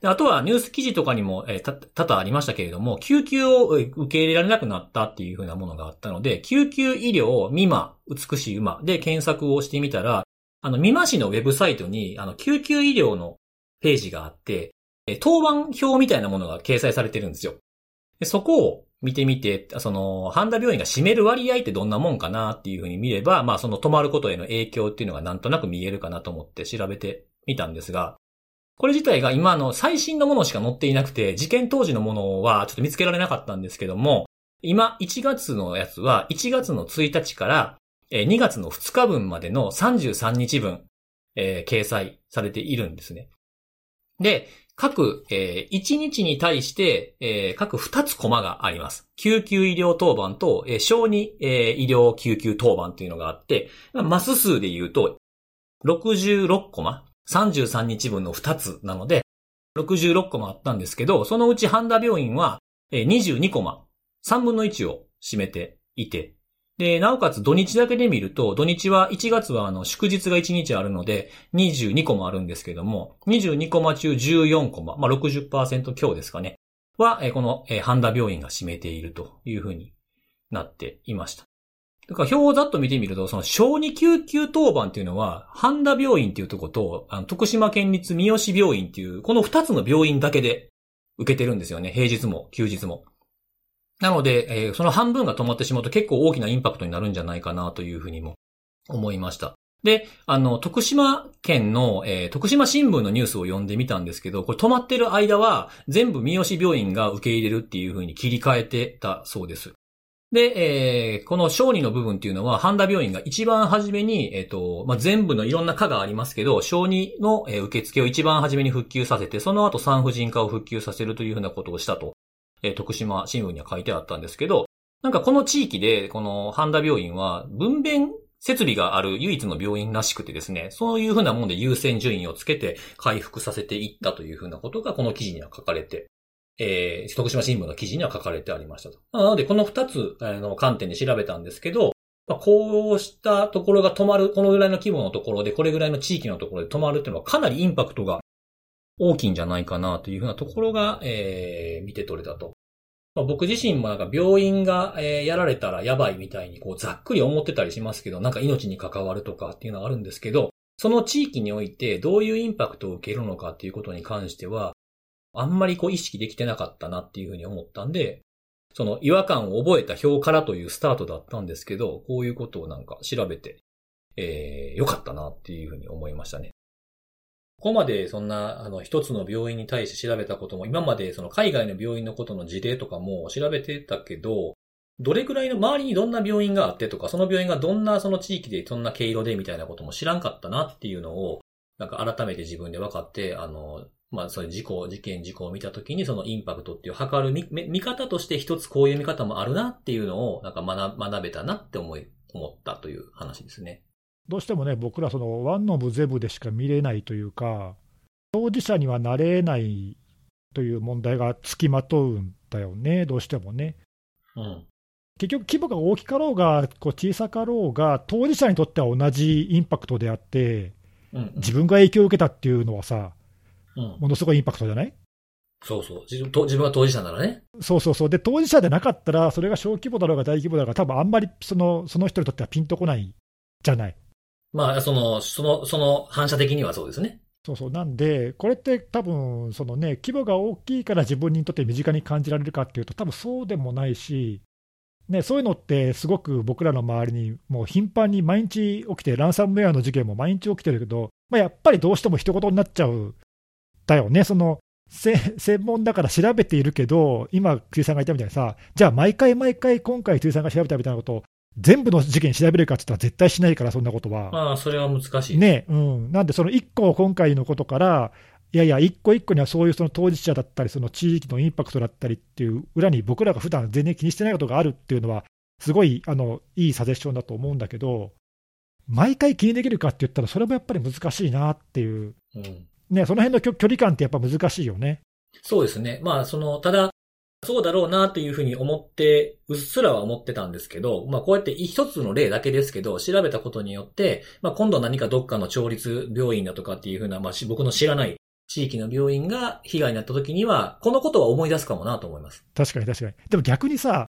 [SPEAKER 3] であとはニュース記事とかにも、えー、た、多々ありましたけれども、救急を受け入れられなくなったっていうふうなものがあったので、救急医療、美馬、美しい馬で検索をしてみたら、あの、美馬市のウェブサイトに、あの、救急医療のページがあって、え当番表みたいなものが掲載されてるんですよ。でそこを見てみて、その、ハンダ病院が占める割合ってどんなもんかなっていうふうに見れば、まあその止まることへの影響っていうのがなんとなく見えるかなと思って調べてみたんですが、これ自体が今の最新のものしか載っていなくて、事件当時のものはちょっと見つけられなかったんですけども、今1月のやつは1月の1日から2月の2日分までの33日分、えー、掲載されているんですね。で、各、えー、1日に対して、えー、各2つコマがあります。救急医療当番と、えー、小児、えー、医療救急当番っていうのがあって、マス数で言うと、66コマ、33日分の2つなので、66コマあったんですけど、そのうち半田病院は、えー、22コマ、3分の1を占めていて、で、なおかつ土日だけで見ると、土日は1月はあの祝日が1日あるので、22個もあるんですけども、22コマ中14コマ、まあ60%強ですかね。は、この、半田病院が占めているというふうになっていました。だから表をざっと見てみると、その小児救急当番っていうのは、半田病院っていうとこと、あの徳島県立三好病院っていう、この二つの病院だけで受けてるんですよね。平日も休日も。なので、えー、その半分が止まってしまうと結構大きなインパクトになるんじゃないかなというふうにも思いました。で、あの、徳島県の、えー、徳島新聞のニュースを読んでみたんですけど、これ止まってる間は全部三好病院が受け入れるっていうふうに切り替えてたそうです。で、えー、この小児の部分っていうのは、半田病院が一番初めに、えっ、と、まあ、全部のいろんな科がありますけど、小児の、えー受付を一番初めに復旧させて、その後産婦人科を復旧させるというふうなことをしたと、え徳島新聞には書いてあったんですけど、なんかこの地域で、この半田病院は、分娩設備がある唯一の病院らしくてですね、そういうふうなもんで優先順位をつけて回復させていったというふうなことがこの記事には書かれてえー、徳島新聞の記事には書かれてありましたと。なので、この二つの観点で調べたんですけど、まあ、こうしたところが止まる、このぐらいの規模のところで、これぐらいの地域のところで止まるっていうのはかなりインパクトが大きいんじゃないかなというふうなところが、えー、見て取れたと。まあ、僕自身もなんか病院が、えー、やられたらやばいみたいにこうざっくり思ってたりしますけど、なんか命に関わるとかっていうのがあるんですけど、その地域においてどういうインパクトを受けるのかっていうことに関しては、あんまりこう意識できてなかったなっていうふうに思ったんで、その違和感を覚えた表からというスタートだったんですけど、こういうことをなんか調べて、えー、よかったなっていうふうに思いましたね。ここまでそんな、あの、一つの病院に対して調べたことも、今までその海外の病院のことの事例とかも調べてたけど、どれくらいの、周りにどんな病院があってとか、その病院がどんなその地域で、そんな経路でみたいなことも知らんかったなっていうのを、なんか改めて自分で分かって、あの、まあ、そういう事故、事件、事故を見たときに、そのインパクトっていう測る見、見方として一つこういう見方もあるなっていうのを、なんか学学べたなって思い、思ったという話ですね。
[SPEAKER 2] どうしてもね、僕ら、そのワンノブゼブでしか見れないというか、当事者にはなれないという問題がつきまとうんだよね、どうしてもね。
[SPEAKER 3] うん。
[SPEAKER 2] 結局、規模が大きかろうが、こう小さかろうが、当事者にとっては同じインパクトであって、
[SPEAKER 3] うん。
[SPEAKER 2] 自分が影響を受けたっていうのはさ、
[SPEAKER 3] うん。
[SPEAKER 2] ものすごいインパクトじゃない？
[SPEAKER 3] そうそう。自分と自分は当事者ならね。
[SPEAKER 2] そうそうそう、で当事者でなかったら、それが小規模だろうが大規模だろうが、多分あんまりそのその人にとってはピンとこないじゃない。
[SPEAKER 3] まあ、その、その、その反射的にはそうですね。
[SPEAKER 2] そうそうなんで、これって多分そのね、規模が大きいから自分にとって身近に感じられるかっていうと、多分そうでもないし、ね、そういうのってすごく僕らの周りにもう頻繁に毎日起きて、ランサムウェアの事件も毎日起きてるけど、まあ、やっぱりどうしても一言になっちゃうだよね、その専門だから調べているけど、今、栗さんが言ったみたいにさ、じゃあ毎回毎回、今回、栗さんが調べたみたいなことを、全部の事件調べるかって言ったら絶対しないから、そんなことは。
[SPEAKER 3] まあ、それは難しい。。
[SPEAKER 2] ねうん、なんで、その1個、今回のことから、いやいや、一個一個にはそういうその当事者だったり、その地域のインパクトだったりっていう裏に、僕らが普段全然気にしてないことがあるっていうのは、すごいあのいいサジェッションだと思うんだけど、毎回気にできるかって言ったら、それもやっぱり難しいなっていう、
[SPEAKER 3] うん。
[SPEAKER 2] ね、その辺の距距離感ってやっぱ難しいよね。
[SPEAKER 3] そうですね。まあ、その、ただ、そうだろうなというふうに思って、うっすらは思ってたんですけど、まあこうやって一つの例だけですけど、調べたことによって、まあ今度は何かどっかの町立病院だとかっていうふうな、まあし僕の知らない地域の病院が被害になった時には、このことは思い出すかもなと思います。
[SPEAKER 2] 確かに確かに。でも逆にさ、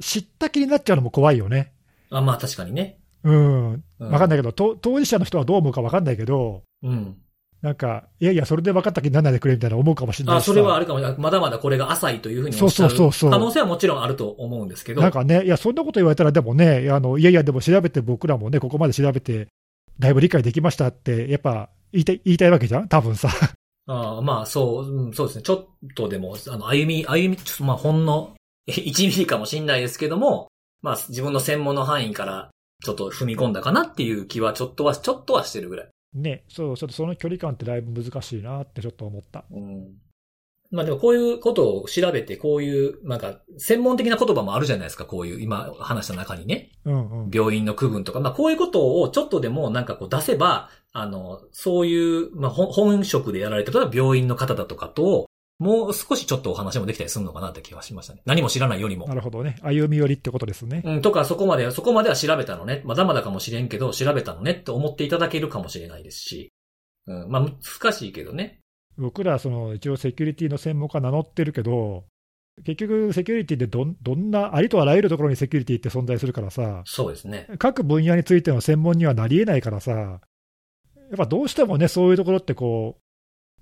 [SPEAKER 2] 知った気になっちゃうのも怖いよね。
[SPEAKER 3] あまあ確かにね。
[SPEAKER 2] うん、
[SPEAKER 3] う
[SPEAKER 2] わかんないけど、と当事者の人はどう思うかわかんないけど、
[SPEAKER 3] うん。
[SPEAKER 2] なんか、いやいや、それで分かった気にならないでくれみたいな思うかもしれない
[SPEAKER 3] あ、それはあるかもしれない。まだまだこれが浅いというふうにおっしゃる
[SPEAKER 2] そうそうそうそう
[SPEAKER 3] 可能性はもちろんあると思うんですけど。
[SPEAKER 2] なんかね、いや、そんなこと言われたら、でもね、あのいやいや、でも調べて、僕らもね、ここまで調べて、だいぶ理解できましたって、やっぱ言いたい言いたいわけじゃん、多分さ。
[SPEAKER 3] ああまあ、そう、うん、そうですね。ちょっとでも、あの、歩み、歩み、ちょっとまあ、ほんの 1ミリかもしんないですけども、まあ、自分の専門の範囲から、ちょっと踏み込んだかなっていう気は、ちょっとは、ちょっとはしてるぐらい。
[SPEAKER 2] ね、そう、ちょっとその距離感ってだいぶ難しいなってちょっと思った。
[SPEAKER 3] うん。まあでもこういうことを調べて、こういう、なんか、専門的な言葉もあるじゃないですか、こういう、今話した中にね。
[SPEAKER 2] うんうん。
[SPEAKER 3] 病院の区分とか、まあこういうことをちょっとでもなんかこう出せば、あの、そういう、まあ本本職でやられてる病院の方だとかと、もう少しちょっとお話もできたりするのかなって気がしましたね。何も知らないよりも
[SPEAKER 2] な。るほどね。歩み寄りってことですね。
[SPEAKER 3] うん、とか、そこまで、そこまでは調べたのね。まだまだかもしれんけど、調べたのねって思っていただけるかもしれないですし。うん、まあ難しいけどね。
[SPEAKER 2] 僕ら、その一応セキュリティの専門家名乗ってるけど、結局、セキュリティってどんどんな、ありとあらゆるところにセキュリティって存在するからさ、
[SPEAKER 3] そうですね。
[SPEAKER 2] 各分野についての専門にはなり得ないからさ、やっぱどうしてもね、そういうところってこう、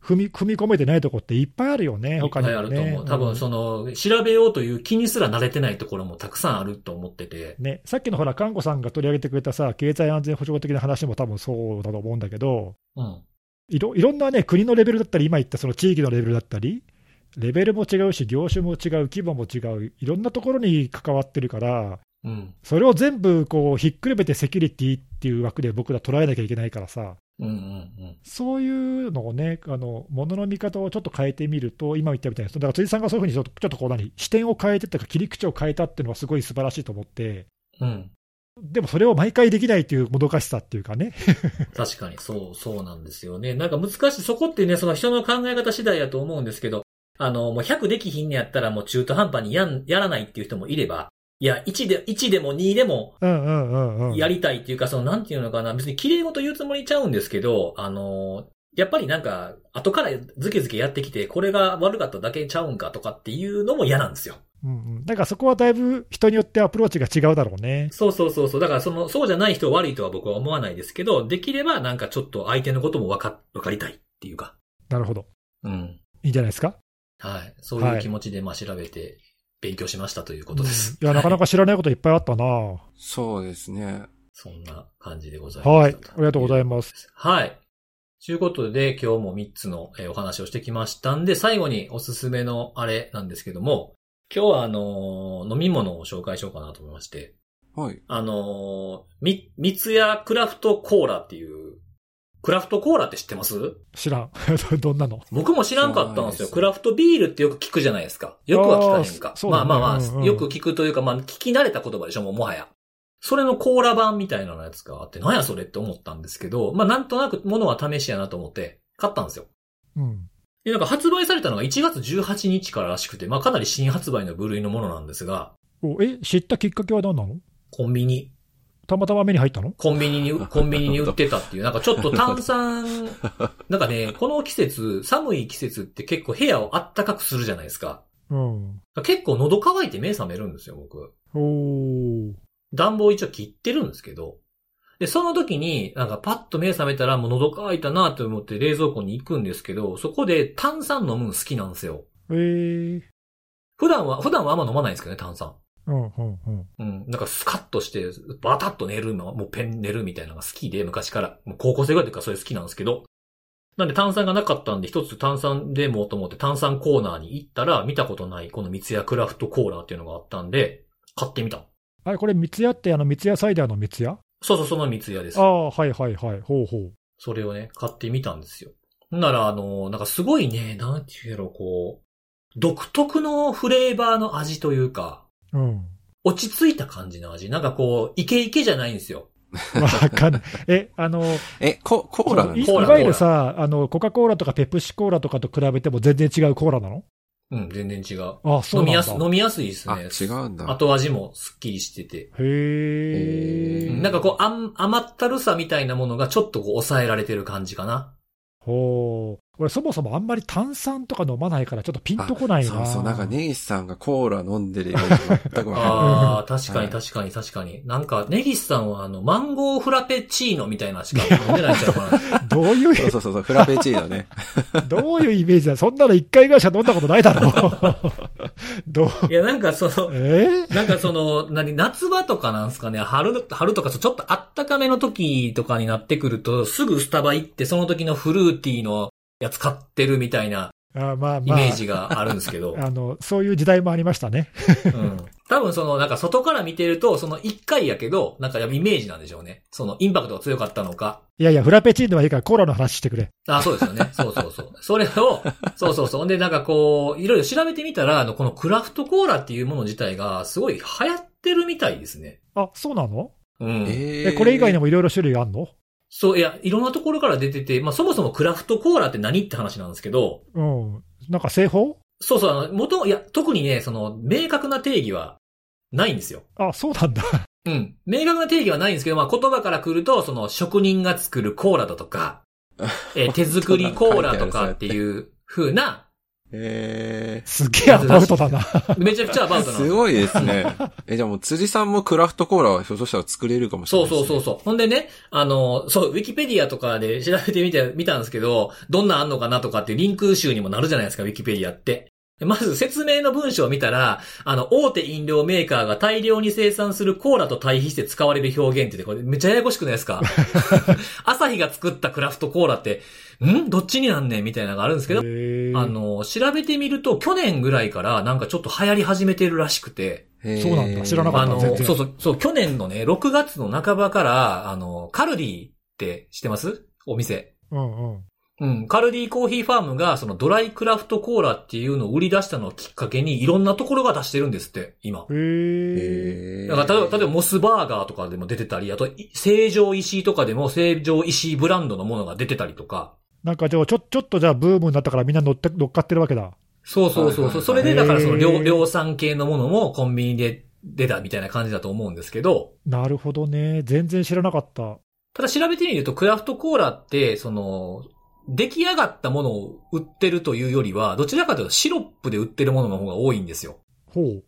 [SPEAKER 2] 踏み踏み込めてないところっていっぱいあるよね、
[SPEAKER 3] いっぱい
[SPEAKER 2] 他にもね。
[SPEAKER 3] あると思う。多分、
[SPEAKER 2] うん
[SPEAKER 3] その、調べようという気にすら慣れてないところもたくさんあると思ってて。
[SPEAKER 2] ね、さっきのほら、看護さんが取り上げてくれたさ、経済安全保障的な話も多分そうだと思うんだけど、
[SPEAKER 3] うん。
[SPEAKER 2] いろいろんなね、国のレベルだったり、今言ったその地域のレベルだったり、レベルも違うし、業種も違う、規模も違う、いろんなところに関わってるから、
[SPEAKER 3] うん。
[SPEAKER 2] それを全部こうひっくるめてセキュリティっていう枠で僕ら捉えなきゃいけないからさ、
[SPEAKER 3] うんうんうん。
[SPEAKER 2] そういうのをね、あの物の見方をちょっと変えてみると、今言ったみたいに、だから辻さんがそういうふうにちょっとちょっとこう何、視点を変えてとか、切り口を変えたっていうのはすごい素晴らしいと思って、
[SPEAKER 3] うん。
[SPEAKER 2] でもそれを毎回できないっていうもどかしさっていうかね、
[SPEAKER 3] 確かに、そう、そうなんですよね。なんか難しい、そこってね、その人の考え方次第やと思うんですけど、あの、もう100できひんねやったらもう中途半端にやん、やらないっていう人もいれば、いや、1で、1でも2でも。やりたいっていうか、その、なんていうのかな、別に綺麗事言うつもりちゃうんですけど、あの、やっぱりなんか、後からズケズケやってきて、これが悪かっただけちゃうんかとかっていうのも嫌なんですよ。
[SPEAKER 2] うんうん、だからそこはだいぶ人によってアプローチが違うだろうね。
[SPEAKER 3] そうそうそうそう。だからその、そうじゃない人を悪いとは僕は思わないですけど、できればなんかちょっと相手のこともわか、わかりたいっていうか。
[SPEAKER 2] なるほど。
[SPEAKER 3] うん。
[SPEAKER 2] いいんじゃないですか？
[SPEAKER 3] はい。そういう気持ちで、まあ調べて勉強しましたということです。
[SPEAKER 2] うんいや、なかな
[SPEAKER 3] はい。
[SPEAKER 2] か知らないこといっぱいあったな。は
[SPEAKER 1] そうですね。
[SPEAKER 3] そんな感じでござい
[SPEAKER 2] い。
[SPEAKER 3] ます。
[SPEAKER 2] ありがとうございます。
[SPEAKER 3] はい。ということで、今日も3つのえーお話をしてきましたんで、最後におすすめのあれなんですけども、今日はあのー飲み物を紹介しようかなと思いまして、
[SPEAKER 1] はい。
[SPEAKER 3] あのーみ、三ツ矢クラフトコーラっていう、クラフトコーラって知ってます？
[SPEAKER 2] 知らん。どんなの？
[SPEAKER 3] 僕も知らんかったんですよ。クラフトビールってよく聞くじゃないですか。よくは聞かへんかまあまあまあ、
[SPEAKER 2] うんうん
[SPEAKER 3] よく聞くというか、まあ聞き慣れた言葉でしょ、もうもはや。それのコーラ版みたいなのやつがあって、なんやそれって思ったんですけど、まあなんとなく物は試しやなと思って、買ったんですよ。
[SPEAKER 2] うん。
[SPEAKER 3] で、なんか発売されたのが1月18日かららしくて、まあかなり新発売の部類のものなんですが、
[SPEAKER 2] おえ、知ったきっかけは何なの？
[SPEAKER 3] コンビニ、
[SPEAKER 2] たまたま目に入ったの？
[SPEAKER 3] コンビニに、コンビニに売ってたっていう、なんかちょっと炭酸、なんかね、この季節、寒い季節って結構部屋をあったかくするじゃないですか。
[SPEAKER 2] うん。
[SPEAKER 3] 結構喉乾いて目覚めるんですよ、僕。
[SPEAKER 2] おー。
[SPEAKER 3] 暖房一応切ってるんですけど。で、その時に、なんかパッと目覚めたらもう喉乾いたなと思って冷蔵庫に行くんですけど、そこで炭酸飲むの好きなんですよ。
[SPEAKER 2] えー。
[SPEAKER 3] 普段は、普段はあんま飲まないんですけどね、炭酸。
[SPEAKER 2] うん、うん、うん。
[SPEAKER 3] うん。なんかスカッとして、バタッと寝るの、もうペン寝るみたいなのが好きで、昔から。もう高校生ぐらいというかそれ好きなんですけど。なんで炭酸がなかったんで、一つ炭酸でもと思って炭酸コーナーに行ったら、見たことないこの三ツ矢クラフトコーラっていうのがあったんで、買ってみた。
[SPEAKER 2] あれ、これ、三ツ矢って、あの、三ツ矢サイダーの三ツ矢？
[SPEAKER 3] そうそう、その三ツ矢です
[SPEAKER 2] あ。あ、はいはいはい。ほうほう。
[SPEAKER 3] それをね、買ってみたんですよ。なら、あの、なんかすごいね、なんていうやろ、こう、独特のフレーバーの味というか、
[SPEAKER 2] うん。
[SPEAKER 3] 落ち着いた感じの味。なんかこう、イケイケじゃないんですよ。
[SPEAKER 2] わかんない。え、あの、
[SPEAKER 1] え、コ、コーラ
[SPEAKER 2] い
[SPEAKER 1] ですか？
[SPEAKER 3] コーラ
[SPEAKER 2] いわゆるさ、あの、コカ・コーラとかペプシコーラとかと比べても全然違うコーラなの？
[SPEAKER 3] うん、全然違う。
[SPEAKER 2] あそうなんだ。
[SPEAKER 3] 飲みやす、飲みやすいです
[SPEAKER 1] あ、
[SPEAKER 3] ね。
[SPEAKER 1] 違うんだ。
[SPEAKER 3] 後味もスッキリしてて。
[SPEAKER 2] へえ。
[SPEAKER 1] うん
[SPEAKER 3] なんかこう、あん甘ったるさみたいなものがちょっとこう抑えられてる感じかな。
[SPEAKER 2] ほう。俺そもそもあんまり炭酸とか飲まないからちょっとピンとこないな。
[SPEAKER 1] そうそう、なんかネギスさんがコーラ飲んでるイメージ全くわか
[SPEAKER 3] ああ、確かに
[SPEAKER 1] はい
[SPEAKER 3] 確かに確かに。なんか、ネギスさんはあの、マンゴーフラペチーノみたいなしか飲んでないんちゃうかな。
[SPEAKER 2] どういう。
[SPEAKER 1] そうそうそうそう、フラペチーノね。
[SPEAKER 2] どういうイメージだそんなの一回ぐらいしか飲んだことないだろ。どう、
[SPEAKER 3] いや、なんかその、
[SPEAKER 2] え？
[SPEAKER 3] なんかその、何、夏場とかなんすかね、春、春とかちょっとあったかめの時とかになってくると、すぐスタバ行ってその時のフルーティーのやつ買ってるみたいな
[SPEAKER 2] あまあ
[SPEAKER 3] イ
[SPEAKER 2] まあ。
[SPEAKER 3] メージがあるんですけど。
[SPEAKER 2] あの、そういう時代もありましたね。
[SPEAKER 3] うん。多分その、なんか外から見てると、その一回やけど、なんかイメージなんでしょうね。そのインパクトが強かったのか。
[SPEAKER 2] いやいや、フラペチーノはいいからコーラの話してくれ。
[SPEAKER 3] あ、そうですよね。そうそうそう。それを、そうそうそう。で、なんかこう、いろいろ調べてみたら、あの、このクラフトコーラっていうもの自体が、すごい流行ってるみたいですね。
[SPEAKER 2] あ、そうなの？
[SPEAKER 3] うん。
[SPEAKER 1] え
[SPEAKER 2] え、これ以外に
[SPEAKER 1] も。
[SPEAKER 2] もいろいろ種類あんの？
[SPEAKER 3] そう、いや、いろんなところから出てて、まあそもそもクラフトコーラって何って話なんですけど、
[SPEAKER 2] うん。なんか製法？
[SPEAKER 3] そうそう、あの、元、いや、特にね、その、明確な定義はないんですよ。
[SPEAKER 2] あ、そうなんだ。
[SPEAKER 3] うん。明確な定義はないんですけど、まあ言葉から来ると、その、職人が作るコーラだとか、えー手作りコーラとかっていう風な、
[SPEAKER 1] え
[SPEAKER 2] すげえアバウトだな。
[SPEAKER 3] めちゃくちゃアバウ
[SPEAKER 1] ー、
[SPEAKER 3] トなんです
[SPEAKER 1] すごいですね。え、じゃあもう辻さんもクラフトコーラはひょっとしたら作れるかもしれ
[SPEAKER 3] そう
[SPEAKER 1] ないです、ね。
[SPEAKER 3] そうそうそう。ほんでね、あの、そう、ウィキペディアとかで調べてみて、見たんですけど、どんなんあんのかなとかっていうリンク集にもなるじゃないですか、ウィキペディアって。まず説明の文章を見たら、あの、大手飲料メーカーが大量に生産するコーラと対比して使われる表現ってこれめっちゃややこしくないですか？朝日が作ったクラフトコーラって、ん？どっちになんねんみたいなのがあるんですけど、あの、調べてみると、去年ぐらいからなんかちょっと流行り始めてるらしくて、
[SPEAKER 2] そうなんだ。知らなかった。
[SPEAKER 3] あの、そうそう、そう、去年のね、6月の半ばから、あの、カルディって知ってます？お店。
[SPEAKER 2] うんうん。
[SPEAKER 3] うん。カルディコーヒーファームが、そのドライクラフトコーラっていうのを売り出したのをきっかけに、いろんなところが出してるんですって、今。
[SPEAKER 2] へえ。
[SPEAKER 1] へー
[SPEAKER 3] だから、例えば、例えばモスバーガーとかでも出てたり、あと、い成城石井とかでも成城石井ブランドのものが出てたりとか。
[SPEAKER 2] なんかじゃあちょ、ちょっとじゃあブームになったからみんな乗って乗っかってるわけだ。
[SPEAKER 3] そうそうそうそう。それで、だからその量、量産系のものもコンビニで出たみたいな感じだと思うんですけど、
[SPEAKER 2] なるほどね。全然知らなかった。
[SPEAKER 3] ただ調べてみると、クラフトコーラって、その、出来上がったものを売ってるというよりは、どちらかというとシロップで売ってるものの方が多いんですよ。
[SPEAKER 2] ほう。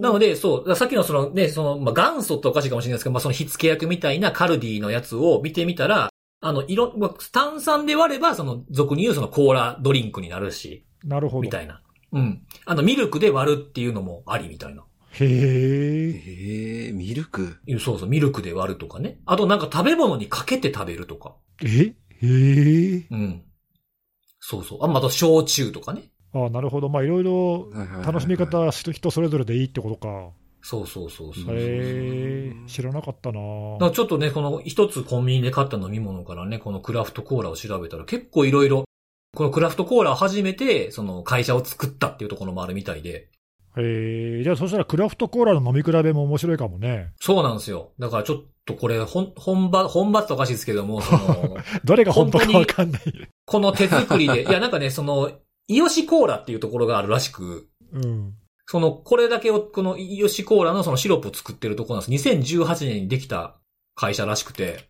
[SPEAKER 3] なので、そう、さっきのそのね、その、まあ、元祖っておかしいかもしれないですけど、まあ、その火付け役みたいなカルディのやつを見てみたら、あの、いろ、まあ炭酸で割れば、その、俗に言うそのコーラドリンクになるし、
[SPEAKER 2] なるほど。
[SPEAKER 3] みたいな。うん。あの、ミルクで割るっていうのもありみたいな。
[SPEAKER 2] へえ。
[SPEAKER 1] へえ、ミルク？
[SPEAKER 3] そうそう、ミルクで割るとかね。あとなんか食べ物にかけて食べるとか。
[SPEAKER 2] え？へえ。
[SPEAKER 3] うん。そうそう。あ、また焼酎とかね。
[SPEAKER 2] あなるほど。まあいろいろ楽しみ方は人それぞれでいいってことか。
[SPEAKER 3] そうそうそうそう。
[SPEAKER 2] へえ。知らなかったな
[SPEAKER 3] だちょっとね、この一つコンビニで買った飲み物からね、このクラフトコーラを調べたら結構いろいろ、このクラフトコーラを初めて、その会社を作ったっていうところもあるみたいで。
[SPEAKER 2] へえ。じゃあそしたらクラフトコーラの飲み比べも面白いかもね。
[SPEAKER 3] そうなんですよ。だからちょっとこれ、本、本場、本場っておかしいですけども、その、
[SPEAKER 2] どれが本当かわかんない。
[SPEAKER 3] この手作りで、いやなんかね、その、イヨシコーラっていうところがあるらしく、
[SPEAKER 2] うん。
[SPEAKER 3] その、これだけを、このイヨシコーラのそのシロップを作ってるところなんです。2018年にできた会社らしくて。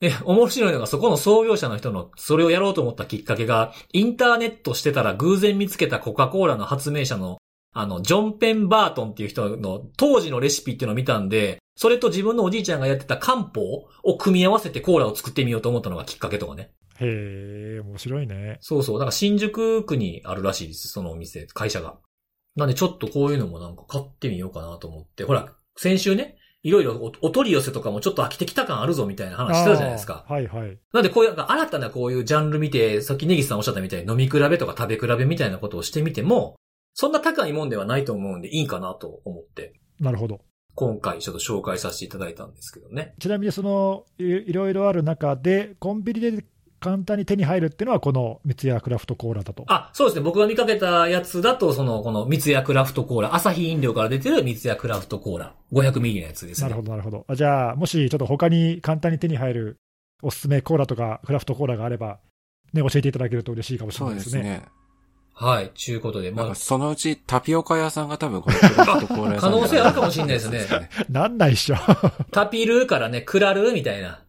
[SPEAKER 3] で、面白いのが、そこの創業者の人の、それをやろうと思ったきっかけが、インターネットしてたら偶然見つけたコカ・コーラの発明者の、あの、ジョン・ペン・バートンっていう人の当時のレシピっていうのを見たんで、それと自分のおじいちゃんがやってた漢方を組み合わせてコーラを作ってみようと思ったのがきっかけとかね。
[SPEAKER 2] へえ、面白いね。
[SPEAKER 3] そうそう。だから新宿区にあるらしいです。そのお店、会社が。なんでちょっとこういうのもなんか買ってみようかなと思って。ほら、先週ね、いろいろおお取り寄せとかもちょっと飽きてきた感あるぞみたいな話してたじゃないですか
[SPEAKER 2] はいはい。
[SPEAKER 3] なんでこういうなんか新たなこういうジャンル見て、さっきネギスさんおっしゃったみたいに飲み比べとか食べ比べみたいなことをしてみても、そんな高いもんではないと思うんでいいかなと思って、
[SPEAKER 2] なるほど。
[SPEAKER 3] 今回ちょっと紹介させていただいたんですけどね。
[SPEAKER 2] ちなみにそのいいろいろある中で、コンビニで簡単に手に入るっていうのは、この三ツ矢クラフトコーラだと。
[SPEAKER 3] あ、そうですね。僕が見かけたやつだと、その、この三ツ矢クラフトコーラ、朝日飲料から出てる三ツ矢クラフトコーラ、500ミリのやつですね。
[SPEAKER 2] なるほど、なるほど。あじゃあ、もしちょっと他に簡単に手に入るおすすめコーラとかクラフトコーラがあれば、ね、教えていただけると嬉しいかもしれ
[SPEAKER 1] そう
[SPEAKER 2] ないですね。
[SPEAKER 1] ですね。
[SPEAKER 3] はい。ちゅうことで、まあ
[SPEAKER 1] そのうちタピオカ屋さんが多分これ
[SPEAKER 3] 可能性あるかもしれないです
[SPEAKER 1] ね
[SPEAKER 2] なんないっしょ。
[SPEAKER 3] タピルからね、クラるみたいな。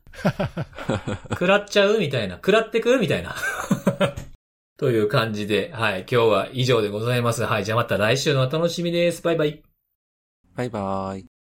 [SPEAKER 3] クラっちゃうみたいな。クラってくみたいな。という感じで、はい。今日は以上でございます。はい。じゃあまた来週のお楽しみです。バイバイ。
[SPEAKER 1] バイバーイ。